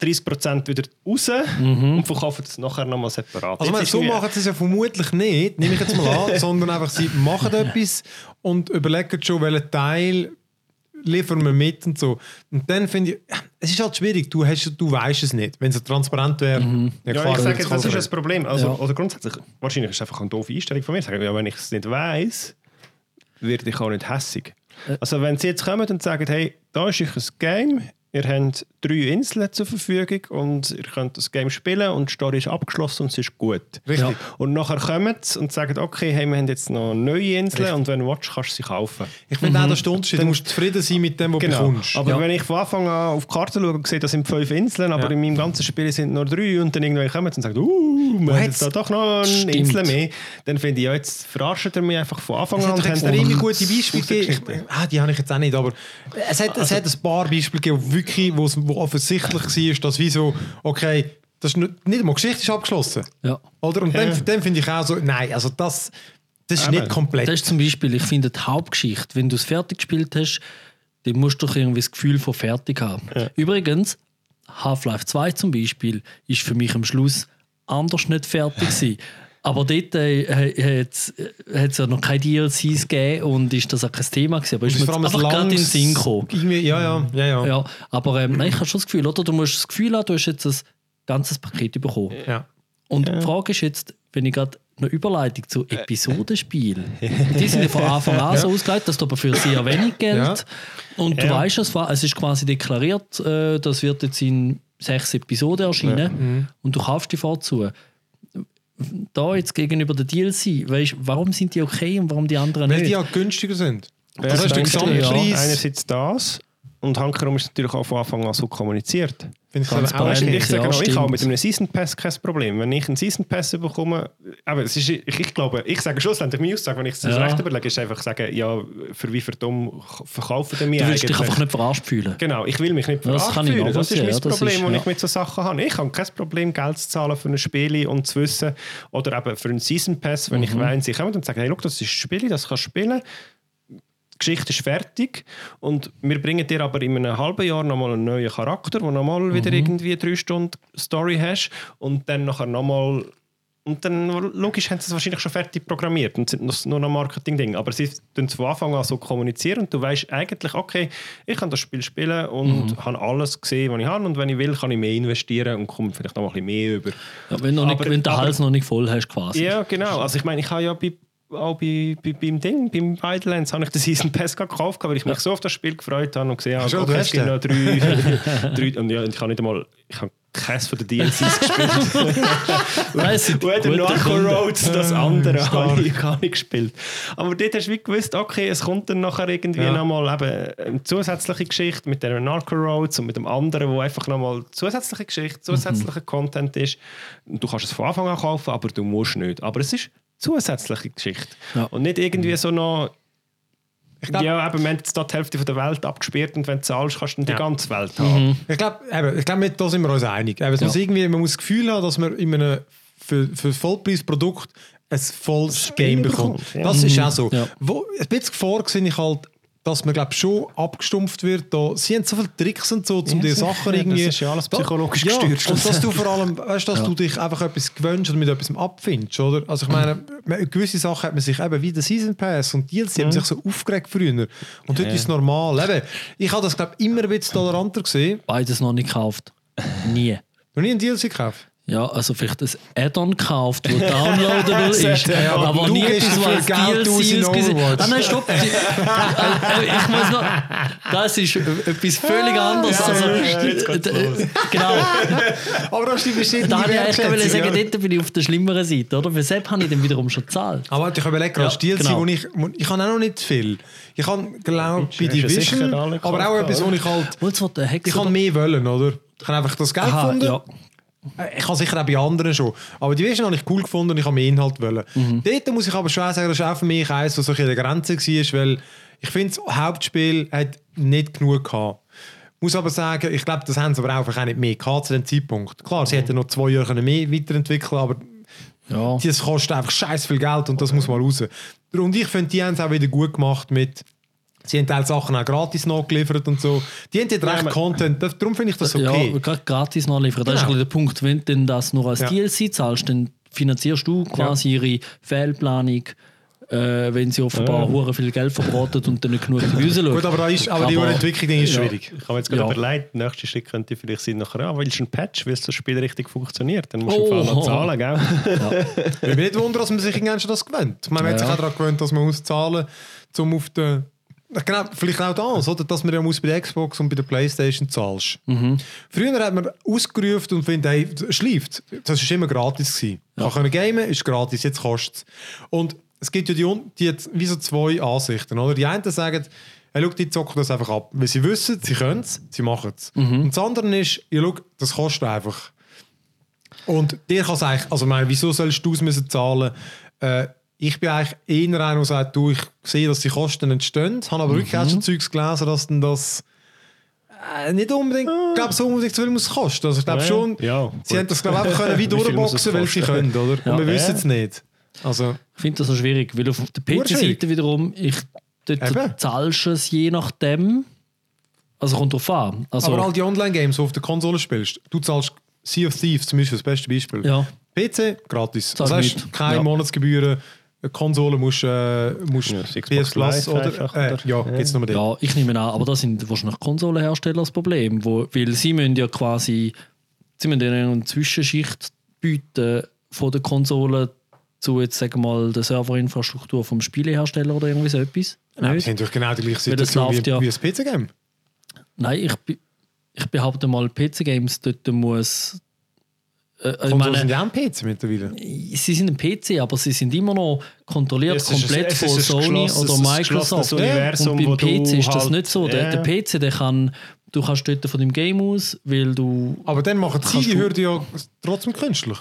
30% wieder raus und verkaufen es nachher nochmal separat. Also, ich meine, so machen sie es ja vermutlich nicht, nehme ich jetzt mal an, sondern einfach, sie machen etwas und überlegen schon, welchen Teil liefern wir mit und so. Und dann finde ich, ja, es ist halt schwierig, du, hast, du weißt es nicht. Wenn es transparent wäre, ja, Ja, klar, ich dann sage, das ist das Problem. Also, Ja. Oder grundsätzlich, wahrscheinlich ist es einfach eine doofe Einstellung von mir. Sagen, ja, wenn ich es nicht weiß, werde ich auch nicht hässig. Also wenn sie jetzt kommen und sagen, hey, da ist euch ein Game, ihr habt drei Inseln zur Verfügung und ihr könnt das Game spielen und die Story ist abgeschlossen und es ist gut. Richtig. Ja. Und nachher kommen sie und sagen, okay, hey, wir haben jetzt noch neue Inseln und wenn du willst, kannst du sie kaufen. Ich finde auch, das ist der Unterschied. Du musst zufrieden sein mit dem, was du Genau. bekommst. Aber Ja. wenn ich von Anfang an auf die Karte schaue und sehe, das sind fünf Inseln, aber Ja. in meinem ganzen Spiel sind nur drei und dann irgendwann kommen sie und sagen, uh, wir haben da doch noch eine Stimmt. Insel mehr, dann finde ich, ja, jetzt verarscht er mich einfach von Anfang Es an. hat und haben extrem gute Beispiele gegeben. Ah, die habe ich jetzt auch nicht, aber es hat, es hat ein paar Beispiele gegeben, wirklich, wo wo offensichtlich war, dass wie so, okay, das ist nicht, nicht einmal Geschichte ist abgeschlossen. Ja. Oder? Und Ja. dann, dann finde ich auch so, nein, also das, Das ist Eben. nicht komplett. Das ist zum Beispiel, ich finde, die Hauptgeschichte, wenn du es fertig gespielt hast, dann musst du doch irgendwie das Gefühl von fertig haben. Übrigens, Half-Life 2 zum Beispiel ist für mich am Schluss anders nicht fertig gewesen. Aber dort äh, hat es ja noch keine DLCs gegeben und ist das auch kein Thema gewesen. Aber ist mir einfach gerade in den Sinn gekommen. Ja, ja, ja, ja. Ja, aber ähm, nein, ich habe schon das Gefühl, oder? Du musst das Gefühl haben, du hast jetzt ein ganzes Paket bekommen. ja. Und die Frage ist jetzt, wenn ich gerade eine Überleitung zu Episodenspielen. die sind ja von Anfang an so ausgelegt, dass du aber für sehr wenig Geld. Ja. Und du Ja. weißt, es, war- es ist quasi deklariert, äh, das wird jetzt in sechs Episoden erscheinen. Und du kaufst die vorzu. Da jetzt gegenüber der DLC, weißt, warum sind die okay und warum die anderen Weil nicht? die auch günstiger sind. Ja, Das heißt, der Gesamtpreis ja, Einerseits das und hankerum ist natürlich auch von Anfang an so kommuniziert. finde ich Ganz aber auch Ich sage ja, noch, ich habe mit einem Season Pass kein Problem. Wenn ich einen Season Pass bekomme, aber es ist, ich, ich glaube, ich sage schlussendlich, meine Aussage, wenn ich es Ja. recht überlege, ist einfach sagen, ja, für wie verdumm verkaufen die mich Du willst dich einfach nicht verarscht fühlen. Genau, ich will mich nicht das verarscht kann ich fühlen. Das ist mein ja, das Problem, ist- das ja. ich mit so Sachen habe. Ich habe kein Problem, Geld zu zahlen für ein Spiel und zu wissen, oder eben für einen Season Pass, wenn Mhm. ich weiß, ich komme und sage, hey, look, das ist ein Spiel, das kannst du spielen. Die Geschichte ist fertig und wir bringen dir aber in einem halben Jahr nochmal einen neuen Charakter, wo nochmal wieder Mhm. irgendwie drei Stunden Story hast und dann nachher nochmal und dann, logisch, haben sie es wahrscheinlich schon fertig programmiert und sind nur noch Marketing-Ding. Aber sie tun von Anfang an so kommunizieren und du weißt eigentlich, okay, ich kann das Spiel spielen und Mhm. habe alles gesehen, was ich habe. Und wenn ich will, kann ich mehr investieren und komme vielleicht noch ein bisschen mehr über. Ja, wenn, du nicht, Aber- wenn du den Hals noch nicht voll hast, quasi. Ja, genau. Also ich meine, ich habe ja bei, auch bei, bei, beim Ding, beim Wildlands, habe ich den Season Pass gekauft, weil ich mich so auf das Spiel gefreut habe und gesehen habe, Schon, okay, du es gibt noch drei, drei und ja, und ich habe nicht einmal, ich habe keines von den DLCs gespielt. Nein, es sind Und der gute Narco. Roads, das Äh, andere, stark. habe ich gar nicht gespielt. Aber dort hast du wie gewusst, okay, es kommt dann nachher irgendwie Ja. nochmal eben eine zusätzliche Geschichte mit der Narco Roads und mit dem anderen, wo einfach nochmal zusätzliche Geschichte, zusätzlicher Content ist. Du kannst es von Anfang an kaufen, aber du musst nicht. Aber es ist zusätzliche Geschichte. Ja. Und nicht irgendwie so noch Ich glaub- ja, eben, wir haben jetzt da die Hälfte von der Welt abgesperrt und wenn du zahlst, kannst du dann die Ja. ganze Welt haben. Ich glaube, ich glaub, mit- da sind wir uns einig. Eben, es muss irgendwie, man muss das Gefühl haben, dass man in einem für, für ein Vollpreisprodukt ein volles Game bekommt. bekommt, ja. Das ist auch so. Ja. Wo, ein bisschen Gefahr sehe ich halt, dass man glaub, schon abgestumpft wird. Da, sie haben so viele Tricks und so, um Ja, die sicher. Sachen Das irgendwie... ist ja alles psychologisch ja, gesteuert. Und dass du vor allem, weißt, dass du dich einfach etwas gewünscht oder mit etwas abfindest, oder? Also ich meine, gewisse Sachen hat man sich eben wie der Season Pass und DLC haben sich so aufgeregt früher. Und heute ist es normal. Eben, ich habe das, glaube immer ein bisschen toleranter gesehen. Beides noch nicht gekauft. Nie. Noch nie ein DLC gekauft. Ja, also vielleicht ein Add-on gekauft, das downloadable ist, aber aber du nie etwas, was DLC ausgesehen. Ah nein, stopp! Äh, äh, ich muss noch... Das ist etwas völlig anderes. Ja, also, ja, äh, genau. Aber da hast du die verschiedenen Da habe ich eigentlich sagen, ja. dort bin ich auf der schlimmeren Seite, oder? Für Sepp habe ich dann wiederum schon gezahlt. Aber ich überlege gerade, Ja, DLC, genau. wo ich, ich habe auch noch nicht viel. Ich habe, glaube Hast bei Division, aber auch etwas, wo ich halt, ich habe mehr wollen, oder? Ich habe einfach das Geld gefunden. Äh, Ich habe sicher auch bei anderen schon. Aber Division habe ich cool gefunden und ich habe mehr Inhalt wollen. Mhm. Dort muss ich aber schon sagen, das ist auch für mich eins, was so an der Grenze war, weil ich finde, das Hauptspiel hat nicht genug gehabt. Muss aber sagen, ich glaube, das haben sie aber einfach auch nicht mehr gehabt zu dem Zeitpunkt. Klar, sie hätten noch zwei Jahre mehr weiterentwickeln aber Ja. das kostet einfach scheiß viel Geld und das muss mal raus. Und ich finde, die haben es auch wieder gut gemacht mit. Sie haben Teil Sachen auch gratis nachgeliefert und so. Die haben dort recht Content. Darum finde ich das okay. Ja, gerade gratis nachliefern. Das ist Genau. bisschen der Punkt. Wenn du denn das nur als Ja. DLC zahlst, dann finanzierst du quasi ihre Fehlplanung, äh, wenn sie offenbar hure viel Geld verbraten und dann nicht genug Gemüse schauen. Gut, aber, da ist, aber, die Aber- Entwicklung die ist Ja. schwierig. Ich habe jetzt gerade Ja. überlegt, der nächste Schritt könnte vielleicht sein, nachher, ja, willst du einen Patch, weil das Spiel richtig funktioniert, dann musst du Oh. im Fall noch zahlen, gell? Ich bin nicht wundern, dass man sich irgendwann schon das gewöhnt. Man hat sich Ja. auch daran gewöhnt, dass man muss zahlen muss, um auf den... Genau, vielleicht auch das, oder? dass man ja muss bei der Xbox und bei der Playstation zahlst. Früher hat man ausgerufen und findet, hey, das schläft. Das war immer gratis. Gewesen. Man kann gamen, ist gratis, jetzt kostet es. Und es gibt ja die, die wie so zwei Ansichten. Oder? Die einen sagen, hey, schau, die zocken das einfach ab. Weil sie wissen, sie können es, sie machen es. Und das andere ist, ja, schau, das kostet einfach. Und dir kann es eigentlich, also ich meine, wieso sollst du es müssen zahlen? Äh, ich bin eigentlich eher einer, der sagt, du, ich sehe, dass die Kosten entstehen, habe aber wirklich auch schon Zeugs gelesen, dass denn das äh, nicht unbedingt, glaube so unbedingt so viel muss kosten. Also ich glaube Ja, schon, ja, sie haben das glaube ich einfach können wie durchboxen, weil sie können, oder? Und wir Ja. wissen es nicht. Also, Ich finde das so schwierig, weil auf der. PC-Seite wiederum, ich, dort zahlst es je nachdem. Also kommt drauf an. Also, aber all die Online-Games, die du auf der Konsole spielst, du zahlst Sea of Thieves zum Beispiel, das beste Beispiel. ja, PC, gratis. Zahlst Das heißt, keine Ja. Monatsgebühren. Eine Konsole musst äh, musst Ja, PS Plus Live oder, einfach, äh, oder? ja, Ja. gibt's nur den. ja, ich nehme an, aber das sind wahrscheinlich Konsolenhersteller das Problem, wo, weil sie müssen ja quasi, sie müssen ja eine Zwischenschicht bieten von der Konsole zu jetzt sagen wir mal der Serverinfrastruktur vom Spielehersteller oder irgendwie so etwas. Nein, Nicht? sind doch genau die gleiche Situation wie, ja- wie das PC-Game. Nein, ich, ich behaupte mal, PC-Games dort muss. Äh, ich Konsolen meine, sind ja auch ein PC mittlerweile. sie sind ein PC, aber sie sind immer noch kontrolliert ein- komplett es von ein Sony oder ein Microsoft. Universum, Und beim wo du PC ist das halt- nicht so. Der, Ja. der PC, der kann, du kannst dort von dem Game aus, weil du. Aber dann machen sie die Hürde ja trotzdem künstlich.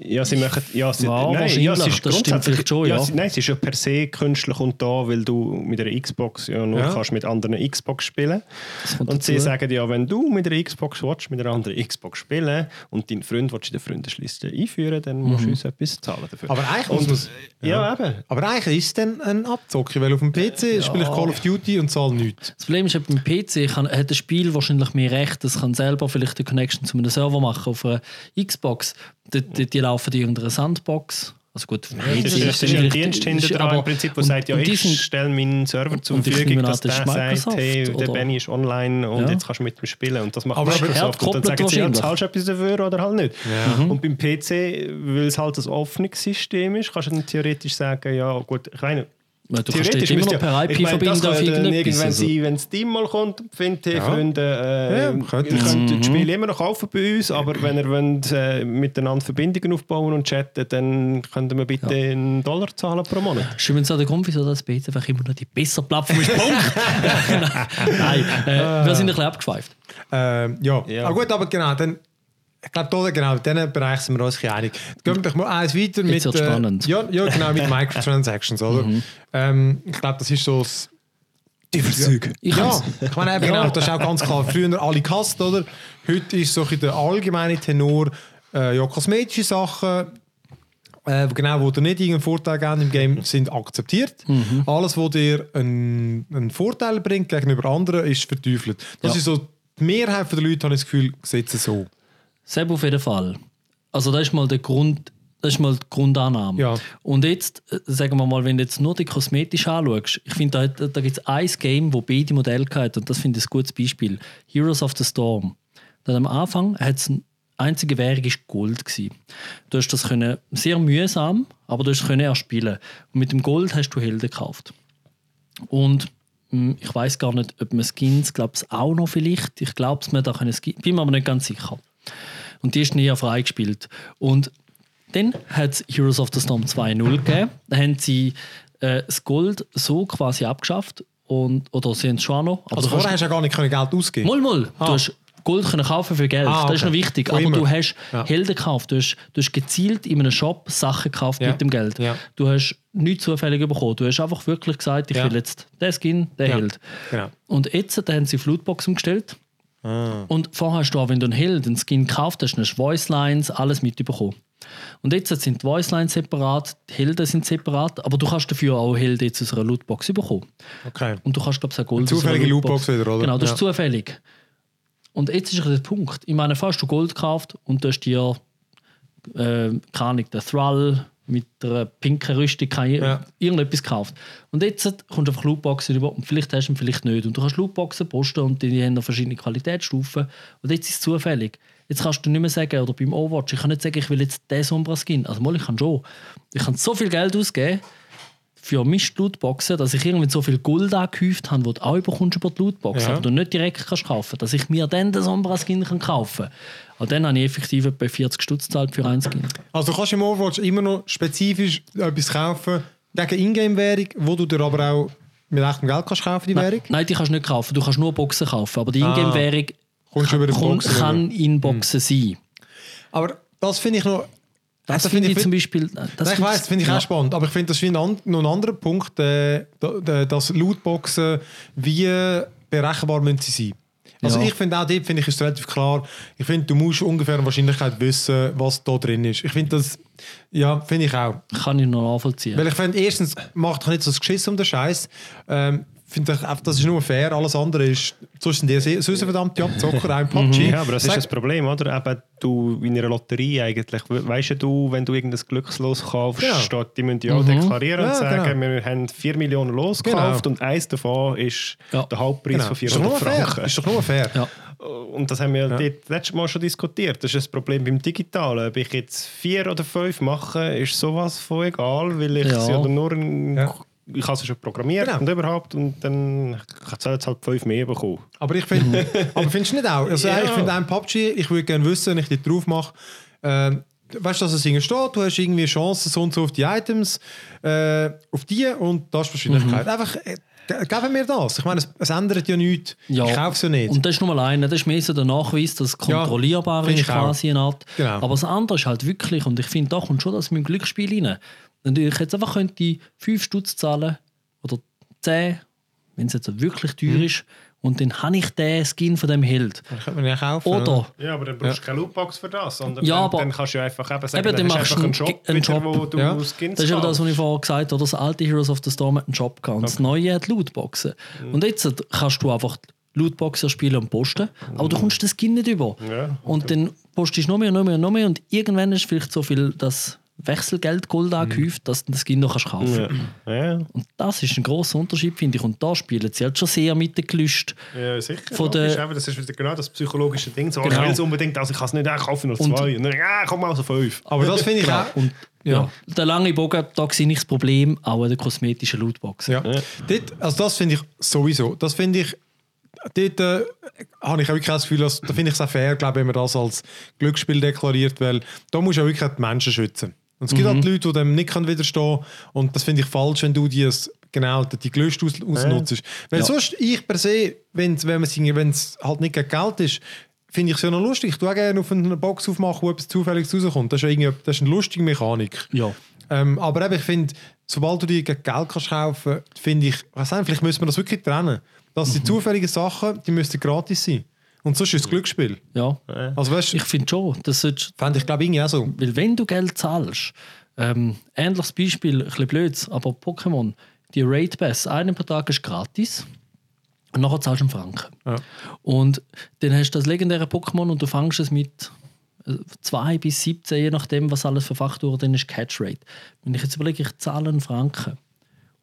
Ja, sie machen. Ja, sie, Ja, nein, ja, es ist Das stimmt grundsätzlich- vielleicht schon, ja. sie, nein, es ist ja per se künstlich und da, weil du mit einer Xbox ja nur Ja. kannst mit anderen Xbox spielen. Das kommt Und sie dazu. sagen ja, wenn du mit einer Xbox willst, mit einer anderen Xbox spielen und deinen Freund willst in der Freundesliste einführen, dann musst Mhm. du uns etwas zahlen dafür. Aber eigentlich und, muss man- ja, eben. Aber eigentlich ist es dann ein Abzocken, weil auf dem PC spiele ich Call of Duty und zahle nichts. Das Problem ist, beim PC kann, hat das Spiel wahrscheinlich mehr Recht, es kann selber vielleicht eine Connection zu einem Server machen auf einer Xbox. Die, die, die laufen in irgendeiner Sandbox. Also gut, Das ist, das ist ein Dienst hinter dran, im Prinzip, der und- sagt, ja, ich sind- stelle meinen Server zur Verfügung, dass das der sagt, hey, der? Benny ist online und Ja. jetzt kannst du mit ihm spielen. Und das macht Aber- Microsoft. Und dann sagen sie, ja, zahlst du etwas dafür oder halt nicht. Ja. Und beim PC, weil es halt ein offenes System ist, kannst du dann theoretisch sagen, ja gut, ich meine, Ja, du kannst Theoretisch dort immer ja- per ich IP meine, verbinden das kann auf ja irgendetwas. irgendwann Also. sein, wenn Steam mal kommt und findet, hey, Ja. Freunde, äh, Ja, ihr könnt das Spiel immer noch kaufen bei uns, aber wenn ihr wollt, äh, miteinander Verbindungen aufbauen und chatten, dann könnt ihr mir bitte einen Dollar zahlen pro Monat. Ist übrigens auch der Grund, wieso das PC einfach immer noch die bessere Plattform ist. Punkt. Nein, äh, wir sind ein bisschen abgeschweift. Ähm, ja. Ja. Ah, gut, aber genau, dann, ich glaube, da, genau, in diesem Bereich sind wir uns einig. Gehen wir mal eins weiter mit, wird's spannend. ja, ja, genau, mit Microtransactions, oder? ähm, ich glaube, das ist so das Diverszeug. Ich ja, ich meine, eben, genau, das ist auch ganz klar. Früher alle gehasst, oder? Heute ist so der allgemeine Tenor, äh, ja, kosmetische Sachen, äh, genau, wo dir nicht irgendeinen Vorteil geben im Game, sind akzeptiert. Alles, was dir einen, einen Vorteil bringt gegenüber anderen, ist verteufelt. Das Ja. ist so, die Mehrheit der Leute, habe ich das Gefühl, sieht es so. Selbst auf jeden Fall. Also das ist mal der Grund, das ist mal die Grundannahme. Ja. Und jetzt, äh, sagen wir mal, wenn du jetzt nur die kosmetisch anschaust, ich finde, da, da gibt es ein Game, wo beide Modelle hat und das finde ich ein gutes Beispiel. Heroes of the Storm. Dann am Anfang hat es einzige Währung ist Gold gewesen. Du hast das können, sehr mühsam, aber du hast es können erspielen. Und mit dem Gold hast du Helden gekauft. Und mh, ich weiß gar nicht, ob man Skins, glaube ich, auch noch vielleicht. Ich glaube, man da können Skins, bin mir aber nicht ganz sicher. Und die ist nie freigespielt. Und dann hat es Heroes of the Storm 2.0 gegeben. Da haben sie äh, das Gold so quasi abgeschafft. Und, oder sie haben es schon noch. Aber Also vorher hast du ja gar nicht Geld ausgeben Mal, mal. Ah. Du hast Gold können kaufen für Geld. Ah, Das ist okay. noch wichtig. Wo Aber immer. du hast Ja. Helden gekauft. Du hast, du hast gezielt in einem Shop Sachen gekauft Ja. mit dem Geld. Ja. Du hast nichts zufällig bekommen. Du hast einfach wirklich gesagt, ich will jetzt den Skin, den. Held. Genau. Und jetzt da haben sie Flutbox umgestellt. Ah. Und vorher hast du auch, wenn du einen Held, einen Skin gekauft hast, hast du Voice Lines, alles mitbekommen. Und jetzt sind die Voice Lines separat, die Helden sind separat, aber du kannst dafür auch Helden jetzt aus einer Lootbox bekommen. Okay. Und du kannst, glaube ich, auch Gold Eine aus einer zufällige Lootbox wieder, oder? Genau, das Ja. ist zufällig. Und jetzt ist der Punkt. Ich meine, fast du Gold gekauft und du hast dir, äh, keine Ahnung, den Thrall mit einer pinken Rüstung, Ja. irgendetwas gekauft. Und jetzt kommst du einfach Lootboxen über und vielleicht hast du ihn, vielleicht nicht. Und du kannst Lootboxen posten und die haben noch verschiedene Qualitätsstufen. Und jetzt ist es zufällig. Jetzt kannst du nicht mehr sagen, oder beim Overwatch, ich kann nicht sagen, ich will jetzt den Sombra-Skin. Also mal, ich kann schon. Ich kann so viel Geld ausgeben, für Misch-Lootboxen, dass ich irgendwie so viel Gold angehäuft habe, wo du auch bekommst über die Lootbox, Ja. aber du nicht direkt kannst kaufen dass ich mir dann den Sombra-Skin kaufen kann. Und dann habe ich effektiv etwa 40 Stutz gezahlt für einen Skin. Also du kannst im Overwatch immer noch spezifisch etwas kaufen gegen Ingame-Währung, wo du dir aber auch mit echtem Geld kannst kaufen, die Währung. Nein, die kannst du nicht kaufen, du kannst nur Boxen kaufen, aber die Ingame-Währung du über die kann, kann in Boxen sein. Aber das finde ich noch... Das also finde ich zum Beispiel... Das Nein, ich weiß, das finde ich ja. auch spannend. Aber ich finde, das ist wie ein an, noch ein anderer Punkt, äh, da- da- dass Lootboxen wie berechenbar müssen sie sein. Also Ja. ich finde auch dort finde ich ist relativ klar. Ich finde, du musst ungefähr eine Wahrscheinlichkeit wissen, was da drin ist. Ich finde das, ja, finde ich auch. Kann ich noch nachvollziehen. Weil ich finde, erstens macht doch nicht so das Geschiss um den Scheiß. Ähm, finde ich, das ist nur fair. Alles andere ist, sonst sind die so so verdammte Abzocker, im PUBG. Ja, aber das ist Sag- das Problem, oder? Eben, du in einer Lotterie eigentlich, we- weißt ja du, wenn du irgendein Glückslos kaufst, Genau. steht, die müssen ja auch deklarieren Ja, und sagen, genau. wir haben 4 Millionen Los gekauft und eins davon ist Ja. der Hauptpreis Genau. von Ist doch nur 400 fair. Franken. Ist doch nur fair. ja. Und das haben wir dort letztes Mal schon diskutiert. Das ist das Problem beim Digitalen. Ob ich jetzt vier oder fünf mache, ist sowas von egal, weil ich Ja. oder nur ein, Ja. Ich habe sie schon programmiert Genau. und überhaupt und dann soll jetzt halt fünf mehr bekommen. Aber ich finde, aber findest du nicht auch? Also Ja. ich finde auch PUBG, ich würde gerne wissen, wenn ich die drauf mache, ähm, weißt du, dass es irgendwie steht, du hast irgendwie Chancen so und so auf die Items, äh, auf die und das ist Wahrscheinlichkeit. Mhm. Einfach, äh, ge- geben mir das. Ich meine, es, es ändert ja nichts. Ja. Ich kaufe es ja nicht. Und das ist nur mal einer, das ist mehr so der Nachweis, dass es kontrollierbar finde ist, quasi eine Art. Genau. Aber das andere ist halt wirklich, und ich finde, da kommt schon das mit dem Glücksspiel rein. Wenn ich jetzt einfach könnte 5 Stutz zahlen oder 10, wenn es jetzt wirklich teuer Mhm. ist, und dann habe ich den Skin von dem Held. Das könnte man ja kaufen. Oder Ja, aber dann brauchst du keine Lootbox für das, sondern Ja, dann, aber- dann kannst du ja einfach eben sagen, Eben, dann dann hast machst einfach einen Ge- einen wieder, Shop. wo du Ja. Skins Das ist aber das, was ich vorher gesagt habe. Das alte Heroes of the Storm hat einen Shop gehabt. Und das neue hat Lootboxen. Mhm. Und jetzt kannst du einfach Lootboxen spielen und posten, aber du kommst den Skin nicht über. Ja. Und dann postest du noch mehr und noch mehr und noch mehr und irgendwann ist vielleicht so viel das Wechselgeld Gold angehäuft, dass du den Skin noch kannst kaufen Ja. Ja. Und das ist ein grosser Unterschied, finde ich. Und da spielen sie halt schon sehr mit den Gelüst. Ja, sicher. Von der- eben, das ist wieder genau das psychologische Ding. So, Genau. Ich will es unbedingt, also ich kann es nicht, ich kaufe nur Und- zwei. Und dann, ja, komm mal so fünf. Aber das finde ich Genau. auch. Und ja. Ja. der lange Bogen, da sehe ich das Problem auch an den kosmetischen Lootboxen. Ja. Dort, also das finde ich sowieso. Das finde ich, dort äh, habe ich auch wirklich das Gefühl, dass, da finde ich es auch fair, glaube ich, wenn man das als Glücksspiel deklariert, weil da musst du ja wirklich auch die Menschen schützen. Und es gibt halt Leute, die dem nicht können widerstehen und das finde ich falsch, wenn du die genau die Gelüste aus, ausnutzt. Weil Ja. sonst, ich per se, wenn es halt nicht gegen Geld ist, finde ich es ja noch lustig. Ich tue auch gerne auf eine Box aufmachen, wo etwas Zufälliges rauskommt. Das ist, ja irgendwie, das ist eine lustige Mechanik. Ja. Ähm, aber eben, ich finde, sobald du die gegen Geld kannst kaufen finde ich, was vielleicht müssen wir das wirklich trennen. Dass Mhm. die zufälligen Sachen, die müssten gratis sein. Und sonst ist es Glücksspiel. ja. Also weißt Ich finde schon, das solltest fände ich glaube irgendwie auch so. Weil wenn du Geld zahlst, ähm, ähnliches Beispiel, ein bisschen blöd, aber Pokémon, die Raid Pass, einen pro Tag ist gratis und nachher zahlst du einen Franken. Ja. Und dann hast du das legendäre Pokémon und du fängst es mit 2 bis 17, je nachdem, was alles für Faktoren drin ist, Catch Rate. Wenn ich jetzt überlege, ich zahle einen Franken,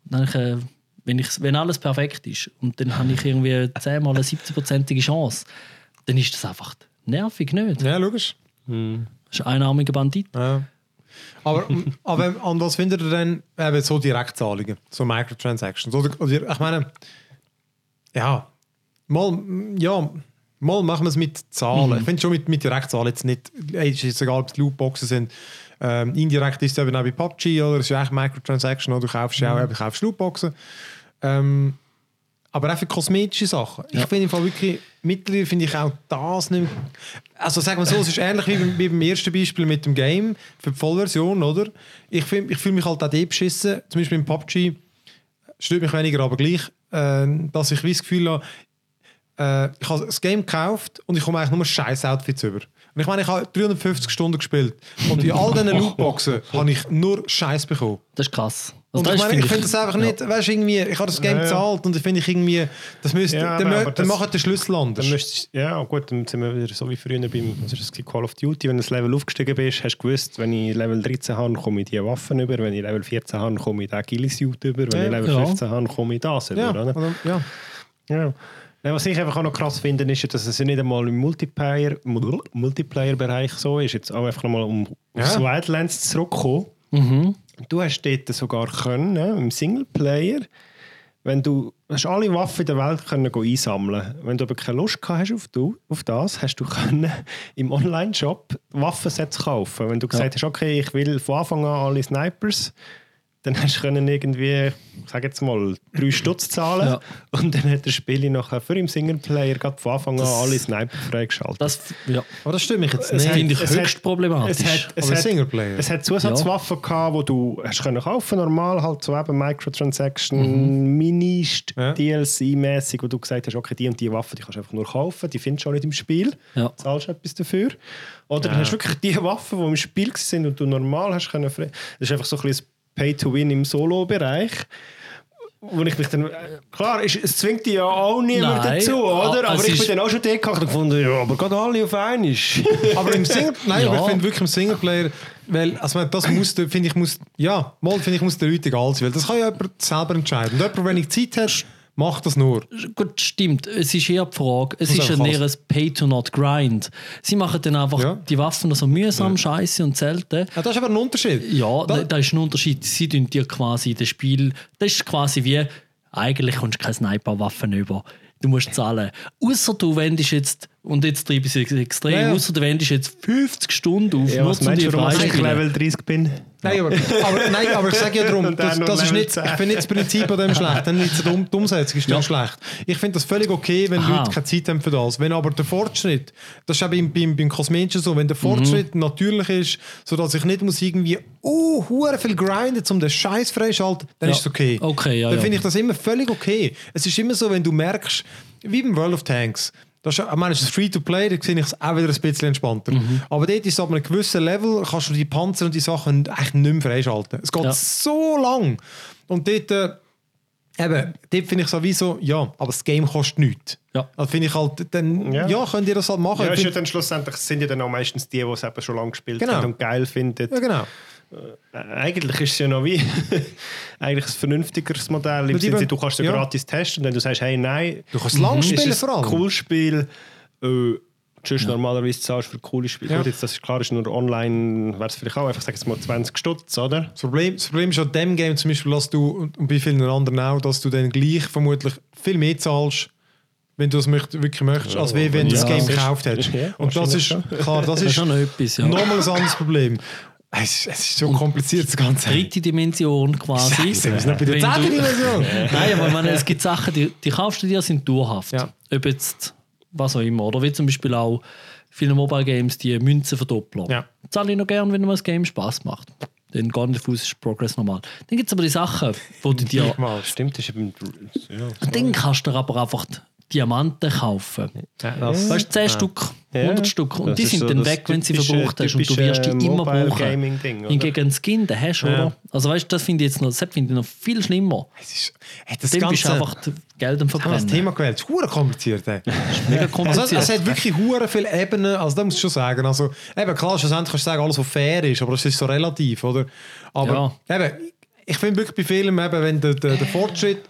und dann habe ich, äh, wenn, ich, wenn alles perfekt ist und dann habe ich irgendwie 10 mal eine 70-prozentige Chance, dann ist das einfach nervig, nicht? Ja, logisch. Das ist ein einarmiger Bandit. Ja. Aber, aber an was findet ihr denn eben so Direktzahlungen, so Microtransactions? Oder, oder ich meine, ja, mal, ja, mal machen wir es mit Zahlen. Ich finde schon mit, mit Direktzahlen jetzt nicht, ey, es ist jetzt egal, ob es Lootboxen sind. Ähm, indirekt ist es eben auch bei PUBG oder es ist ja eigentlich Microtransaction oder du kaufst ja auch eben, kaufst Lootboxen. Ähm, aber auch für kosmetische Sachen. Ich finde im Fall wirklich, mittlerweile finde ich auch das nicht mehr, Also sagen wir so, es ist ähnlich wie beim, wie beim ersten Beispiel mit dem Game für die Vollversion, oder? Ich, find- ich fühle mich halt auch dort beschissen, zum Beispiel im PUBG, stört mich weniger, aber gleich, äh, dass ich wie das Gefühl habe, äh, ich habe das Game gekauft und ich komme eigentlich nur scheiß Outfits über. Und ich meine, ich habe 350 Stunden gespielt und in all diesen Lootboxen habe ich nur Scheiß bekommen. Das ist krass. Und das ich meine, ich finde das einfach nicht, weißt du, irgendwie, ich habe das Game Ja, ja. gezahlt und ich finde ich irgendwie, das müsste, Ja, dann, aber- dann das- machen den Schlüssel anders. Dann müsstest, ja, gut, dann sind wir wieder so wie früher beim was ist das, Call of Duty. Wenn du das Level aufgestiegen bist, hast du gewusst, wenn ich Level 13 habe, komme ich diese Waffen über. Wenn ich Level 14 habe, komme ich den Ghillie-Suit über. Wenn Ja. ich Level Ja. 15 habe, komme ich das über. ja, Oder? oder, ja. Ja. Nein, was ich einfach auch noch krass finde, ist, ja, dass es ja nicht einmal im Multiplayer, Multiplayer-Bereich so ist. Jetzt auch einfach nochmal um Ja. aufs Wildlands zurückzukommen. Du hast dort sogar können, ne, im Singleplayer, wenn du hast alle Waffen der Welt können go einsammeln. Wenn du aber keine Lust hast auf, du, auf das, hast du können im Online-Shop Waffensets kaufen. Wenn du gesagt hast, okay, ich will von Anfang an alle Snipers, dann hast du können irgendwie, ich sage jetzt mal, drei Stutz zahlen Ja. und dann hat der Spiel nachher für im Singleplayer gerade von Anfang an alle Sniper freigeschaltet. Das, ja. Aber das stimmt mich jetzt Es nicht. hat- finde ich es höchst hat- problematisch. Es hat, es Aber hat, Singleplayer. es hat Zusatzwaffen gehabt, die du hast können kaufen normal halt so eben Microtransaction, Minist, Ja. DLC-mäßig, wo du gesagt hast, okay, die und die Waffe, die kannst du einfach nur kaufen, die findest du auch nicht im Spiel, Ja. zahlst etwas dafür. Oder dann hast du wirklich die Waffen, die im Spiel sind und du normal hast können. frei- Das ist einfach so ein bisschen Pay-to-Win im Solo-Bereich. Wo ich mich dann, klar, ist, es zwingt dich ja auch niemand Nein, dazu, oder? Aber es ich bin dann auch schon dort und gefunden, ja, aber gerade alle auf einmal. Aber im Single, nein, Ja. aber ich finde wirklich im Singleplayer, weil, also das muss, der- finde ich, muss, ja, mal finde ich, muss der Leute egal sein, weil das kann ja jemand selber entscheiden. Und jemand, wenn ich Zeit hast, macht das nur. Gut, stimmt. Es ist eher die Frage, es ist ein eher ein Pay-to-not-grind. Sie machen dann einfach Ja. die Waffen so mühsam, scheiße und selten. Ja, das ist aber ein Unterschied. Ja, Da- da, da ist ein Unterschied. Sie tun dir quasi das Spiel, das ist quasi wie, eigentlich kommst du keine Sniper-Waffen über. Du musst zahlen. Außer du wendest jetzt, und jetzt treibe ich es extrem, Ja, ja. außer du wendest jetzt 50 Stunden auf, Ja, nur was meinst du, warum ich. Level 30 bin? Nein, aber, aber, nein, aber ich sage ja darum, das, das ist nicht, 10. ich finde nicht das Prinzip an dem schlecht, dann nicht die, Um- Umsetzung ist dann schlecht. Ich finde das völlig okay, wenn Aha. Leute keine Zeit haben für das. Wenn aber der Fortschritt, das ist auch beim, beim, beim Kosmetischen so, wenn der Fortschritt natürlich ist, sodass ich nicht muss irgendwie oh, hure viel grinden, um den Scheiß freischalten, dann Ja. ist es okay. Okay, ja, Dann ja. finde ich das immer völlig okay. Es ist immer so, wenn du merkst, wie beim World of Tanks, das ist, ich meine, es ist Free-to-Play, da sehe ich es auch wieder ein bisschen entspannter. Mhm. Aber dort ist es ab einem gewissen Level, kannst du die Panzer und die Sachen eigentlich nicht mehr freischalten. Es geht Ja. so lang. Und dort, äh, eben, dort finde ich sowieso, ja, aber das Game kostet nichts. Ja. Also finde ich halt, dann, ja. Ja. könnt ihr das halt machen. Ja, ist ja dann schlussendlich sind ja dann auch meistens die, die es eben schon lange gespielt Genau. haben und geil finden. ja, genau. Äh, Eigentlich ist es ja noch wie eigentlich ein vernünftigeres Modell. Im Sinne, du kannst ja, ja. gratis testen und wenn du sagst, hey, nein, Du kannst lang ist spielen es vor allem. ein cooles Spiel, äh, sonst normalerweise zahlst du für coole Spiele. Ja. Gut, jetzt, das ist klar, ist nur online, wäre es vielleicht auch einfach, sag jetzt mal 20 Stutz, oder? Das Problem, das Problem ist an dem Game zum Beispiel, dass du, und bei vielen anderen auch, dass du dann gleich vermutlich viel mehr zahlst, wenn du es möcht, wirklich möchtest, als wie wenn du Ja, das Game das ist- gekauft hättest. ja, und das ist, klar, das Das ist ist schon noch etwas, ja. nochmal ein anderes Problem. Es ist, es ist so kompliziert, das Ganze. Dritte Dimension quasi. Scheiße, wir sind noch bei der du- Dimension. Nein, aber meine, es gibt Sachen, die, die kaufst du dir, sind dauerhaft. Ja. Ob jetzt, was auch immer. Oder wie zum Beispiel auch viele Mobile Games, die Münzen verdoppeln. Ja. Zahle ich noch gern, wenn mir das Game Spaß macht. Dann gar nicht Fuß ist Progress normal. Dann gibt es aber die Sachen, wo du dir. Mal. Stimmt, das ist eben, ja. Und dann kannst du dir aber einfach Diamanten kaufen. Das, Weißt du, 10 Stück, 100 Stück. Und Das die sind so dann das weg, wenn sie verbraucht hast. Und du wirst die immer brauchen. Hingegen einen Skin, den hast du, oder? Also weißt du, das finde ich jetzt noch, das finde ich noch viel schlimmer. es ist, hey, das Dann bist du ganze einfach Geld am das Verbrennen. Thema gewählt. Das ist kompliziert. Ey. Mega Also, kompliziert. es hat wirklich hure viele Ebenen, also da muss ich schon sagen. Also, eben, klar, schlussendlich kannst du sagen, alles, was fair ist, aber das ist so relativ, oder? Aber eben, ich finde wirklich bei Filmen, eben, wenn der, der, der Fortschritt,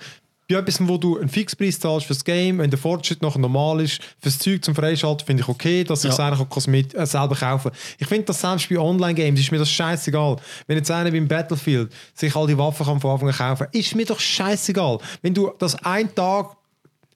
bei etwas, wo du einen Fixpreis zahlst fürs Game, wenn der Fortschritt noch normal ist, fürs Zeug zum Freischalten, finde ich okay, dass ich es Ja. eigentlich auch Kosmet äh, selber kaufe. Ich finde das selbst bei Online-Games ist mir das scheißegal. Wenn jetzt einer beim Battlefield sich all die Waffen kann von Anfang an kaufen ist mir doch scheißegal. Wenn du das einen Tag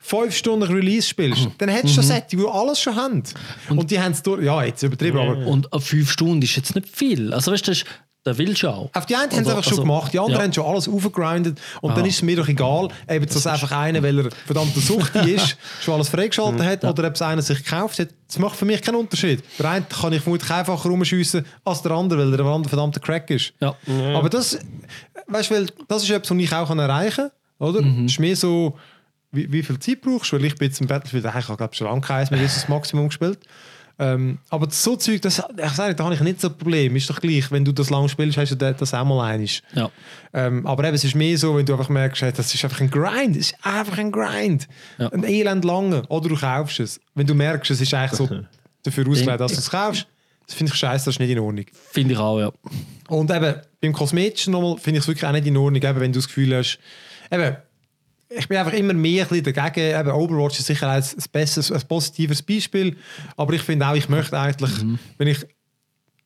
fünf Stunden Release spielst, dann hättest du Set, die alles schon haben. Und, die haben es durch. Ja, jetzt übertrieben, aber. Und auf fünf Stunden ist jetzt nicht viel. Also weißt du, das, das willst du auch. Auf die einen haben es Oder- einfach schon also, gemacht, die anderen ja. haben schon alles aufgegrindet und dann Ah. ist es mir doch egal, ob jetzt das einfach einer, weil er verdammt Suchti ist, schon alles freigeschaltet hat oder ob es einer sich gekauft hat. Das macht für mich keinen Unterschied. Der eine kann ich vermutlich einfacher rumschiessen als der andere, weil der andere verdammter Crack ist. Ja. Aber das, weißt, weil das ist etwas, was ich auch erreichen kann. Oder? Mhm. Das ist mehr so, wie, wie viel Zeit brauchst du? Weil ich bin jetzt im Battlefield, ich habe glaube schon lange keins mehr das Maximum gespielt. Ähm, aber so Zeug, das, ich sage, da habe ich nicht so ein Problem. Ist doch gleich, wenn du das lange spielst, hast du das auch mal einig. Ja. Ähm, aber eben, es ist mehr so, wenn du einfach merkst, hey, das ist einfach ein Grind. Es ist einfach ein Grind. Ja. Ein elend lange. Oder du kaufst es. Wenn du merkst, es ist eigentlich so dafür ausgelegt, dass du es kaufst, das finde ich scheiße, das ist nicht in Ordnung. Finde ich auch, ja. Und eben, beim Kosmetischen nochmal finde ich es wirklich auch nicht in Ordnung, eben, wenn du das Gefühl hast, eben, ich bin einfach immer mehr ein bisschen dagegen. Eben, Overwatch ist sicher ein, besseres, ein positives Beispiel, aber ich finde auch, ich möchte eigentlich, wenn ich,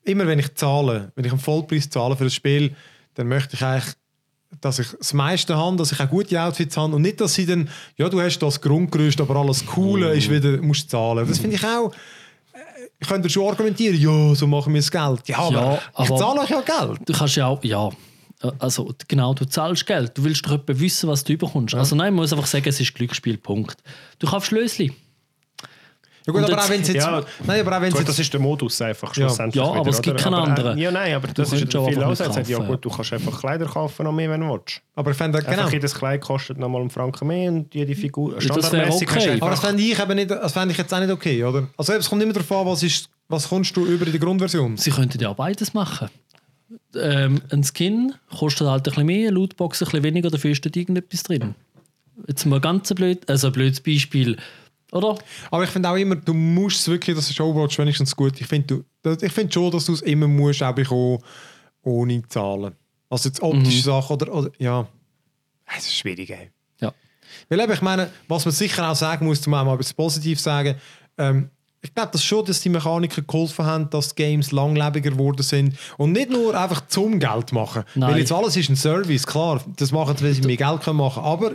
immer wenn ich zahle, wenn ich einen Vollpreis zahle für das Spiel, dann möchte ich eigentlich dass ich das meiste habe, dass ich auch gute Outfits habe und nicht, dass sie dann, ja, du hast das Grundgerüst, aber alles Coole ist wieder, musst du zahlen. Das finde ich auch, äh, ich könnte schon argumentieren, ja, so machen wir das Geld. Ja, aber, Ja, ich aber- zahle euch ja Geld. Du kannst ja auch, ja. Äh, Also genau, du zahlst Geld. Du willst doch wissen, was du überkommst. Also nein, man muss einfach sagen, es ist Glücksspiel, Punkt. Du kaufst Schlösli. Ja gut, Und aber jetzt- auch wenn es jetzt... Ja, nein, aber auch wenn es Gut, jetzt... das ist der Modus einfach schlussendlich. Ja, aber wieder, es gibt keinen äh, anderen. Ja, nein, aber das ist ja auch viel einfach aus. nicht Sagt, ja gut, du kannst einfach Kleider kaufen, noch mehr, wenn du willst. Aber ich fände, genau. Einfach jedes Kleid kostet nochmal einen Franken mehr und jede Figur... Standardmäßig du okay. Aber das fände ich, eben nicht, das fände ich jetzt auch nicht okay, oder? Also es kommt immer darauf an, was, ist, was kommst du über in der Grundversion. Sie könnten ja beides machen. Ähm, ein Skin kostet halt ein bisschen mehr, eine Lootbox ein bisschen weniger, dafür ist dort irgendetwas drin. Jetzt mal ganz ein, blöd, also ein blödes Beispiel. Oder? Aber ich finde auch immer, du musst es wirklich, das ist Overwatch wenigstens gut. Ich finde ich finde schon, dass du es immer musst auch bekommen, ohne zahlen. Also jetzt optische Sachen oder, oder ja. Es ist schwierig, ey. Ja. Weil eben, ich meine, was man sicher auch sagen muss, um auch mal etwas positiv sagen, ähm, ich glaube das schon, dass die Mechaniker geholfen haben, dass die Games langlebiger geworden sind. Und nicht nur einfach zum Geld machen. Nein. Weil jetzt alles ist ein Service, klar. Das machen sie, weil sie mehr Geld können machen Aber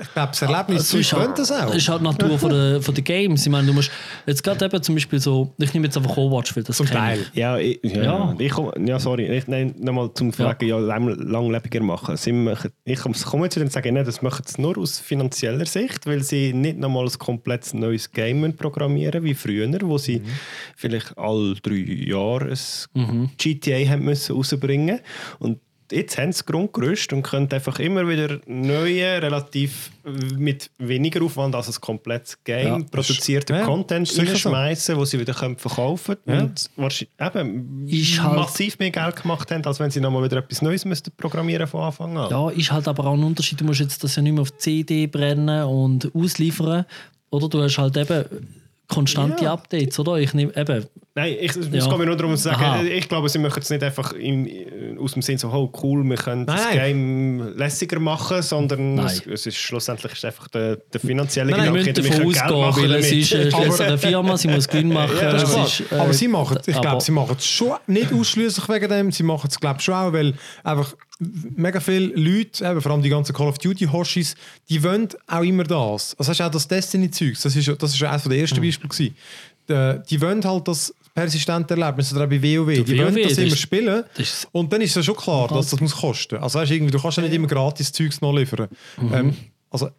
ich glaube, das Erlebnis Also ist, könnte halt, das auch. ist halt die Natur von der, von der Games. Ich meine, du musst jetzt gerade eben zum Beispiel so, ich nehme jetzt einfach Overwatch, weil das Zum Teil. ich. Ja, ich, ja, Ja. Ich komm, ja, sorry. Ich, nein, nochmal zum Fragen, ja, lang, langlebiger machen. Sie machen, ich komme jetzt wieder und sage, nein, das machen sie nur aus finanzieller Sicht, weil sie nicht nochmal ein komplettes neues Game programmieren wie früher, wo sie vielleicht alle drei Jahre ein GTA haben müssen rausbringen und Jetzt haben sie das Grundgerüst und können einfach immer wieder neue, relativ mit weniger Aufwand als ein komplettes Game Ja, produzierten ja, Content ist sicher so. reinschmeißen, wo sie wieder können verkaufen können Ja. und wahrscheinlich eben Ist halt- massiv mehr Geld gemacht haben, als wenn sie nochmal wieder etwas Neues müssten programmieren von Anfang an. Ja, ist halt aber auch ein Unterschied. Du musst jetzt das ja nicht mehr auf CD brennen und ausliefern. Oder du hast halt eben konstante Ja. Updates, oder? Ich nehme eben, Nein, ich, es Ja. geht mir nur darum zu Aha. sagen, ich glaube, sie machen es nicht einfach im, aus dem Sinn so, oh cool, wir können das Nein. Game lässiger machen, sondern es, es ist schlussendlich ist einfach der, der finanzielle Nein, Gedanke, müssen wir davon ausgehen, machen weil es ist äh, eine Firma, sie muss Gewinn machen. Ja, Das ist es äh, aber sie machen ich aber- glaube, sie machen es schon nicht ausschließlich wegen dem, sie machen es glaube schon auch, weil einfach mega viele Leute, eben, vor allem die ganzen Call of Duty Hoshis, die wollen auch immer das. Also hast du auch das Destiny-Zeugs, das ist, das ist eines der ersten Mhm. Beispiele gewesen. Die, die wollen halt das persistente Erlebnis, oder auch bei WoW, die WoW, wollen das das immer spielen das und dann ist es schon klar, dass das muss kosten. Also weißt, du, irgendwie, du kannst ja nicht immer gratis Zeugs noch liefern. Mhm. Ähm, also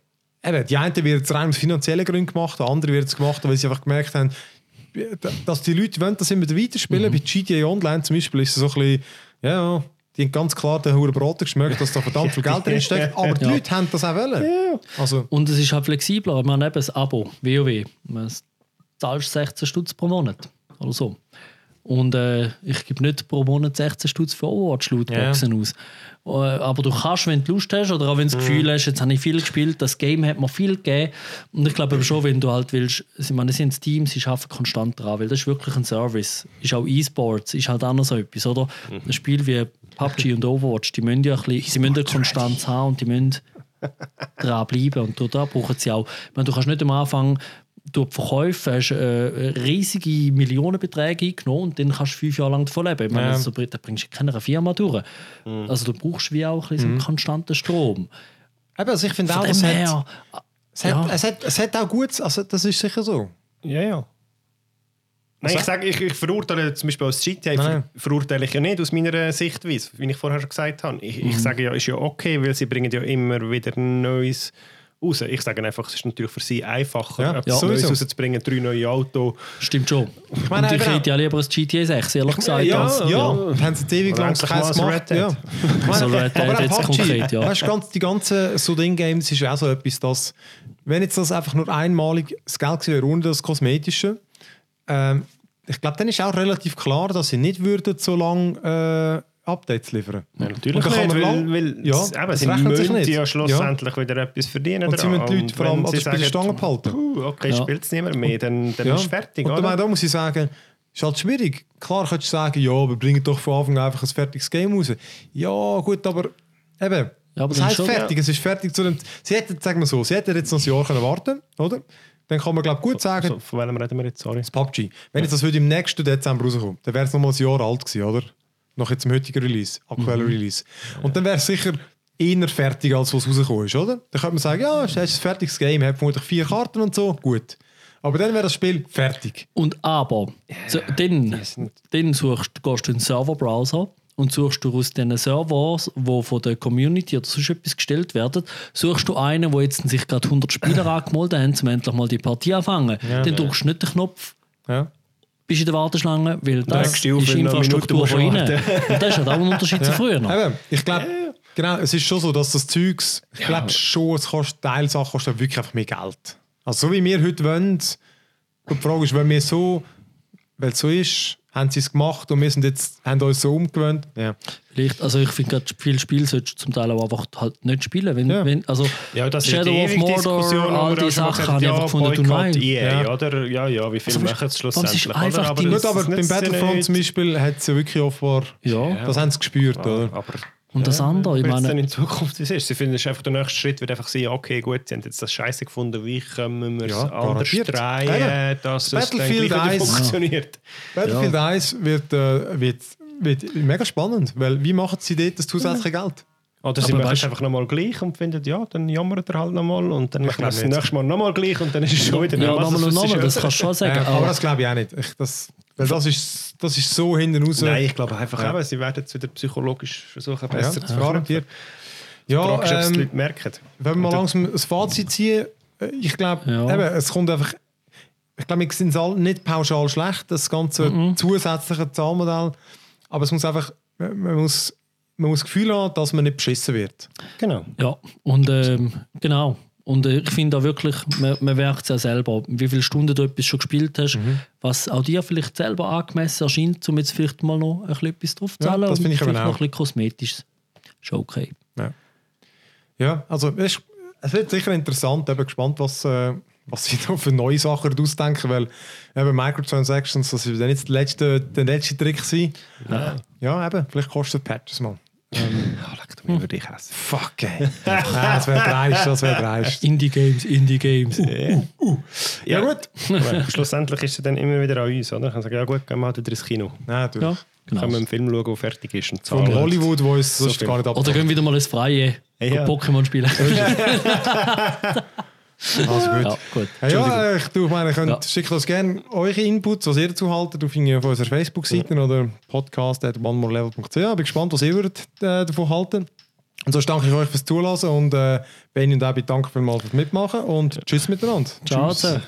eben, die einen wird es rein aus finanziellen Gründen gemacht, die anderen wird es gemacht, weil sie einfach gemerkt haben, dass die Leute wollen das immer weiterspielen. Bei GTA Online zum Beispiel ist es so ein bisschen, ja, die haben ganz klar den hohen Broten geschmeckt, dass da verdammt viel Geld drin steckt, aber die Ja. Leute haben das auch wollen. Also, Und es ist halt flexibler. Ich meine, eben das Abo, WoW. Man zahlst 16 Stutz pro Monat oder so. Und äh, ich gebe nicht pro Monat 16 Stutz für Overwatch-Lootboxen aus. Äh, aber du kannst, wenn du Lust hast oder auch wenn du das Gefühl hast, jetzt habe ich viel gespielt, das Game hat mir viel gegeben. Und ich glaube aber schon, wenn du halt willst, ich meine, es sind Teams, sie arbeiten konstant dran, weil das ist wirklich ein Service. Ist auch E-Sports, ist halt auch noch so etwas, oder? Ein Spiel wie PUBG und Overwatch, die müssen ja ein bisschen, sie müssen eine Konstanz haben und die müssen dranbleiben. Und da brauchen sie auch. Ich meine, du kannst nicht am Anfang durch die Verkäufe hast, äh, riesige Millionenbeträge eingenommen und dann kannst du fünf Jahre lang davon leben. Ich meine, Ja. so, da bringst du keiner Firma durch. Also du brauchst wie auch ein bisschen so einen konstanten Strom. eben, also ich finde auch, es hat, es, hat, ja. es, hat, es hat auch gut, also das ist sicher so. Ja, ja. Nein, ich, sage, ich, ich verurteile zum Beispiel als GTA ver verurteile ich ja nicht aus meiner Sichtweise, wie ich vorher schon gesagt habe. Ich, Mhm. ich sage ja, ist ja okay, weil sie bringen ja immer wieder Neues raus. Ich sage einfach, es ist natürlich für sie einfacher, Ja, etwas ja. Neues rauszubringen, drei neue Autos. Stimmt schon. Ich meine, ich hätte ja lieber ein GTA 6, ehrlich gesagt. ja, als- ja, ja. haben sie ewig lang keins gemacht. Ja. Dead. Ich meine, So Red Dead jetzt PUBG, konkret, ja. Weißt, ganz, die ganzen Sudin-Games ist ja auch so etwas, dass, wenn jetzt das einfach nur einmalig das Geld gewesen wäre, ohne das Kosmetische, ähm, ich glaube, dann ist auch relativ klar, dass sie nicht würden so lange äh, Updates liefern. Ja, natürlich kann nicht, man weil, lang- weil Ja, es- eben, sie müssen nicht. ja schlussendlich wieder etwas verdienen. Und sie müssen die Leute vor allem an sie der Stange behalten. «Puh, okay, Ja. spielt es niemand mehr, dann, dann Ja. ist es fertig. Und oder? da, da muss ich sagen, ist halt schwierig. Klar könntest du sagen, ja, wir bringen doch von Anfang an einfach ein fertiges Game raus. Ja, gut, aber eben, Ja, aber das heisst schon, fertig, es ist fertig zu dem... Sie hätten, sagen wir so, sie hätten jetzt noch ein Jahr können warten oder? Dann kann man, glaube gut sagen, so, von welchem reden wir jetzt? Sorry. das PUBG. Wenn jetzt das würde im nächsten Dezember rauskommen, dann wäre es noch mal ein Jahr alt gewesen, oder? Noch jetzt im heutigen Release, aktuellen Mhm. Release. Und dann wäre es sicher eher fertig, als was rausgekommen ist, oder? Dann könnte man sagen, ja, es ist ein fertiges Game, hat vermutlich vier Karten und so, gut. Aber dann wäre das Spiel fertig. Und aber, so, dann, dann suchst, gehst du in den Serverbrowser und suchst du aus diesen Servers, die von der Community oder sonst etwas gestellt werden, suchst du einen, wo jetzt sich gerade 100 Spieler angemeldet haben, um endlich mal die Partie anfangen. Dann drückst du nicht den Knopf, Ja. Bist in der Warteschlange, weil das ist Infrastruktur von ihnen. Und das ist halt auch ein Unterschied zu früher noch. Eben, ich glaube, genau, es ist schon so, dass das Zeugs, ich glaube schon, es kostet, Teilsachen kosten wirklich einfach mehr Geld. Also so wie wir heute wollen, die Frage ist, wenn wir so, weil es so ist, haben sie es gemacht und wir sind jetzt, haben uns so umgewöhnt. Ja. Vielleicht, also ich finde gerade viele Spiele solltest du zum Teil auch einfach halt nicht spielen. Wenn, Ja. wenn, also Ja, das Shadow ist die of Mordor, Diskussion, all die Sachen habe ich einfach gefunden, du nein. EA, Ja. oder? Ja, ja, wie viel Also, machen es schlussendlich? ist oder? einfach Aber die- das- Gut, aber beim Battlefront zum Beispiel hat es ja wirklich offenbar, Ja. das haben sie gespürt, oder? Aber Und das andere, ich meine, in Zukunft ist. Sie finden, es einfach der nächste Schritt, wird einfach sein, okay, gut, sie haben jetzt das Scheiße gefunden, wie können wir es Ja, anders drehen, dass es dann Battlefield gleich wieder 1. funktioniert. Battlefield 1 wird, äh, wird, wird mega spannend, weil wie machen sie dort das zusätzliche Geld? Oder sie machen es einfach nochmal gleich und finden, ja, dann jammert er halt nochmal und dann machen wir es das nächste Mal nochmal gleich und dann ist es schon wieder ja, was nochmal und nochmal, ist. das kannst du schon sagen. Äh, aber aber das glaube ich auch nicht. Ich, das, weil das ist, das ist so hinten raus. Nein, ich glaube einfach Ja. eben, sie werden es wieder psychologisch versuchen, ja, besser zu garantiert. verknüpfen. Die Frage ist, ob es die Ja, ähm, Leute merken. wenn wir mal langsam ein Fazit ziehen, äh, ich glaube, Ja. eben, es kommt einfach. Ich glaube, wir sind es alle nicht pauschal schlecht, das ganze Mhm. zusätzliche Zahlmodell. Aber es muss einfach, man man muss, man muss das Gefühl haben, dass man nicht beschissen wird. Genau. ja, und ähm, genau. Und äh, ich finde auch wirklich, man, man merkt es ja selber, wie viele Stunden du etwas schon gespielt hast, Mhm. was auch dir vielleicht selber angemessen erscheint, um jetzt vielleicht mal noch ein bisschen etwas drauf zu Ja, zahlen. das und finde ich vielleicht eben noch auch. ein bisschen Kosmetisch. Ist okay. Ja, also es, ist- es wird sicher interessant. Ich bin gespannt, was, äh, was sie da für neue Sachen ausdenken, weil eben Microtransactions, das ist dann jetzt der letzte, der letzte Trick sein. Ja. eben, vielleicht kostet Patches mal. Ah, du mir über dich essen. Fuck, ey. das wäre dreist, das wäre dreist. Indie-Games, Indie-Games. Ja, gut. Aber Schlussendlich ist es dann immer wieder an uns, oder? Ich kann sagen, ja gut, gehen wir halt wieder ins Kino. Nein, natürlich. Ja, genau. Können wir einen Film schauen, der fertig ist und Von zahlen. Hollywood, wo uns sonst viel. gar nicht ab. Oder gehen wieder mal ins Freie Ja. Pokémon spielen. Also gut. ja, gut. Ja, ja, ich, du, ich meine, ihr könnt, Ja. schickt uns gerne eure Inputs, was ihr dazu haltet, auf, auf unserer Facebook-Seite oder podcast.onemorelevel.ch. Bin gespannt, was ihr würdet, äh, davon halten. Und sonst danke ich euch fürs Zuhören und äh, Benny und Abby danke vielmals fürs Mitmachen und tschüss miteinander. Ciao. Tschüss.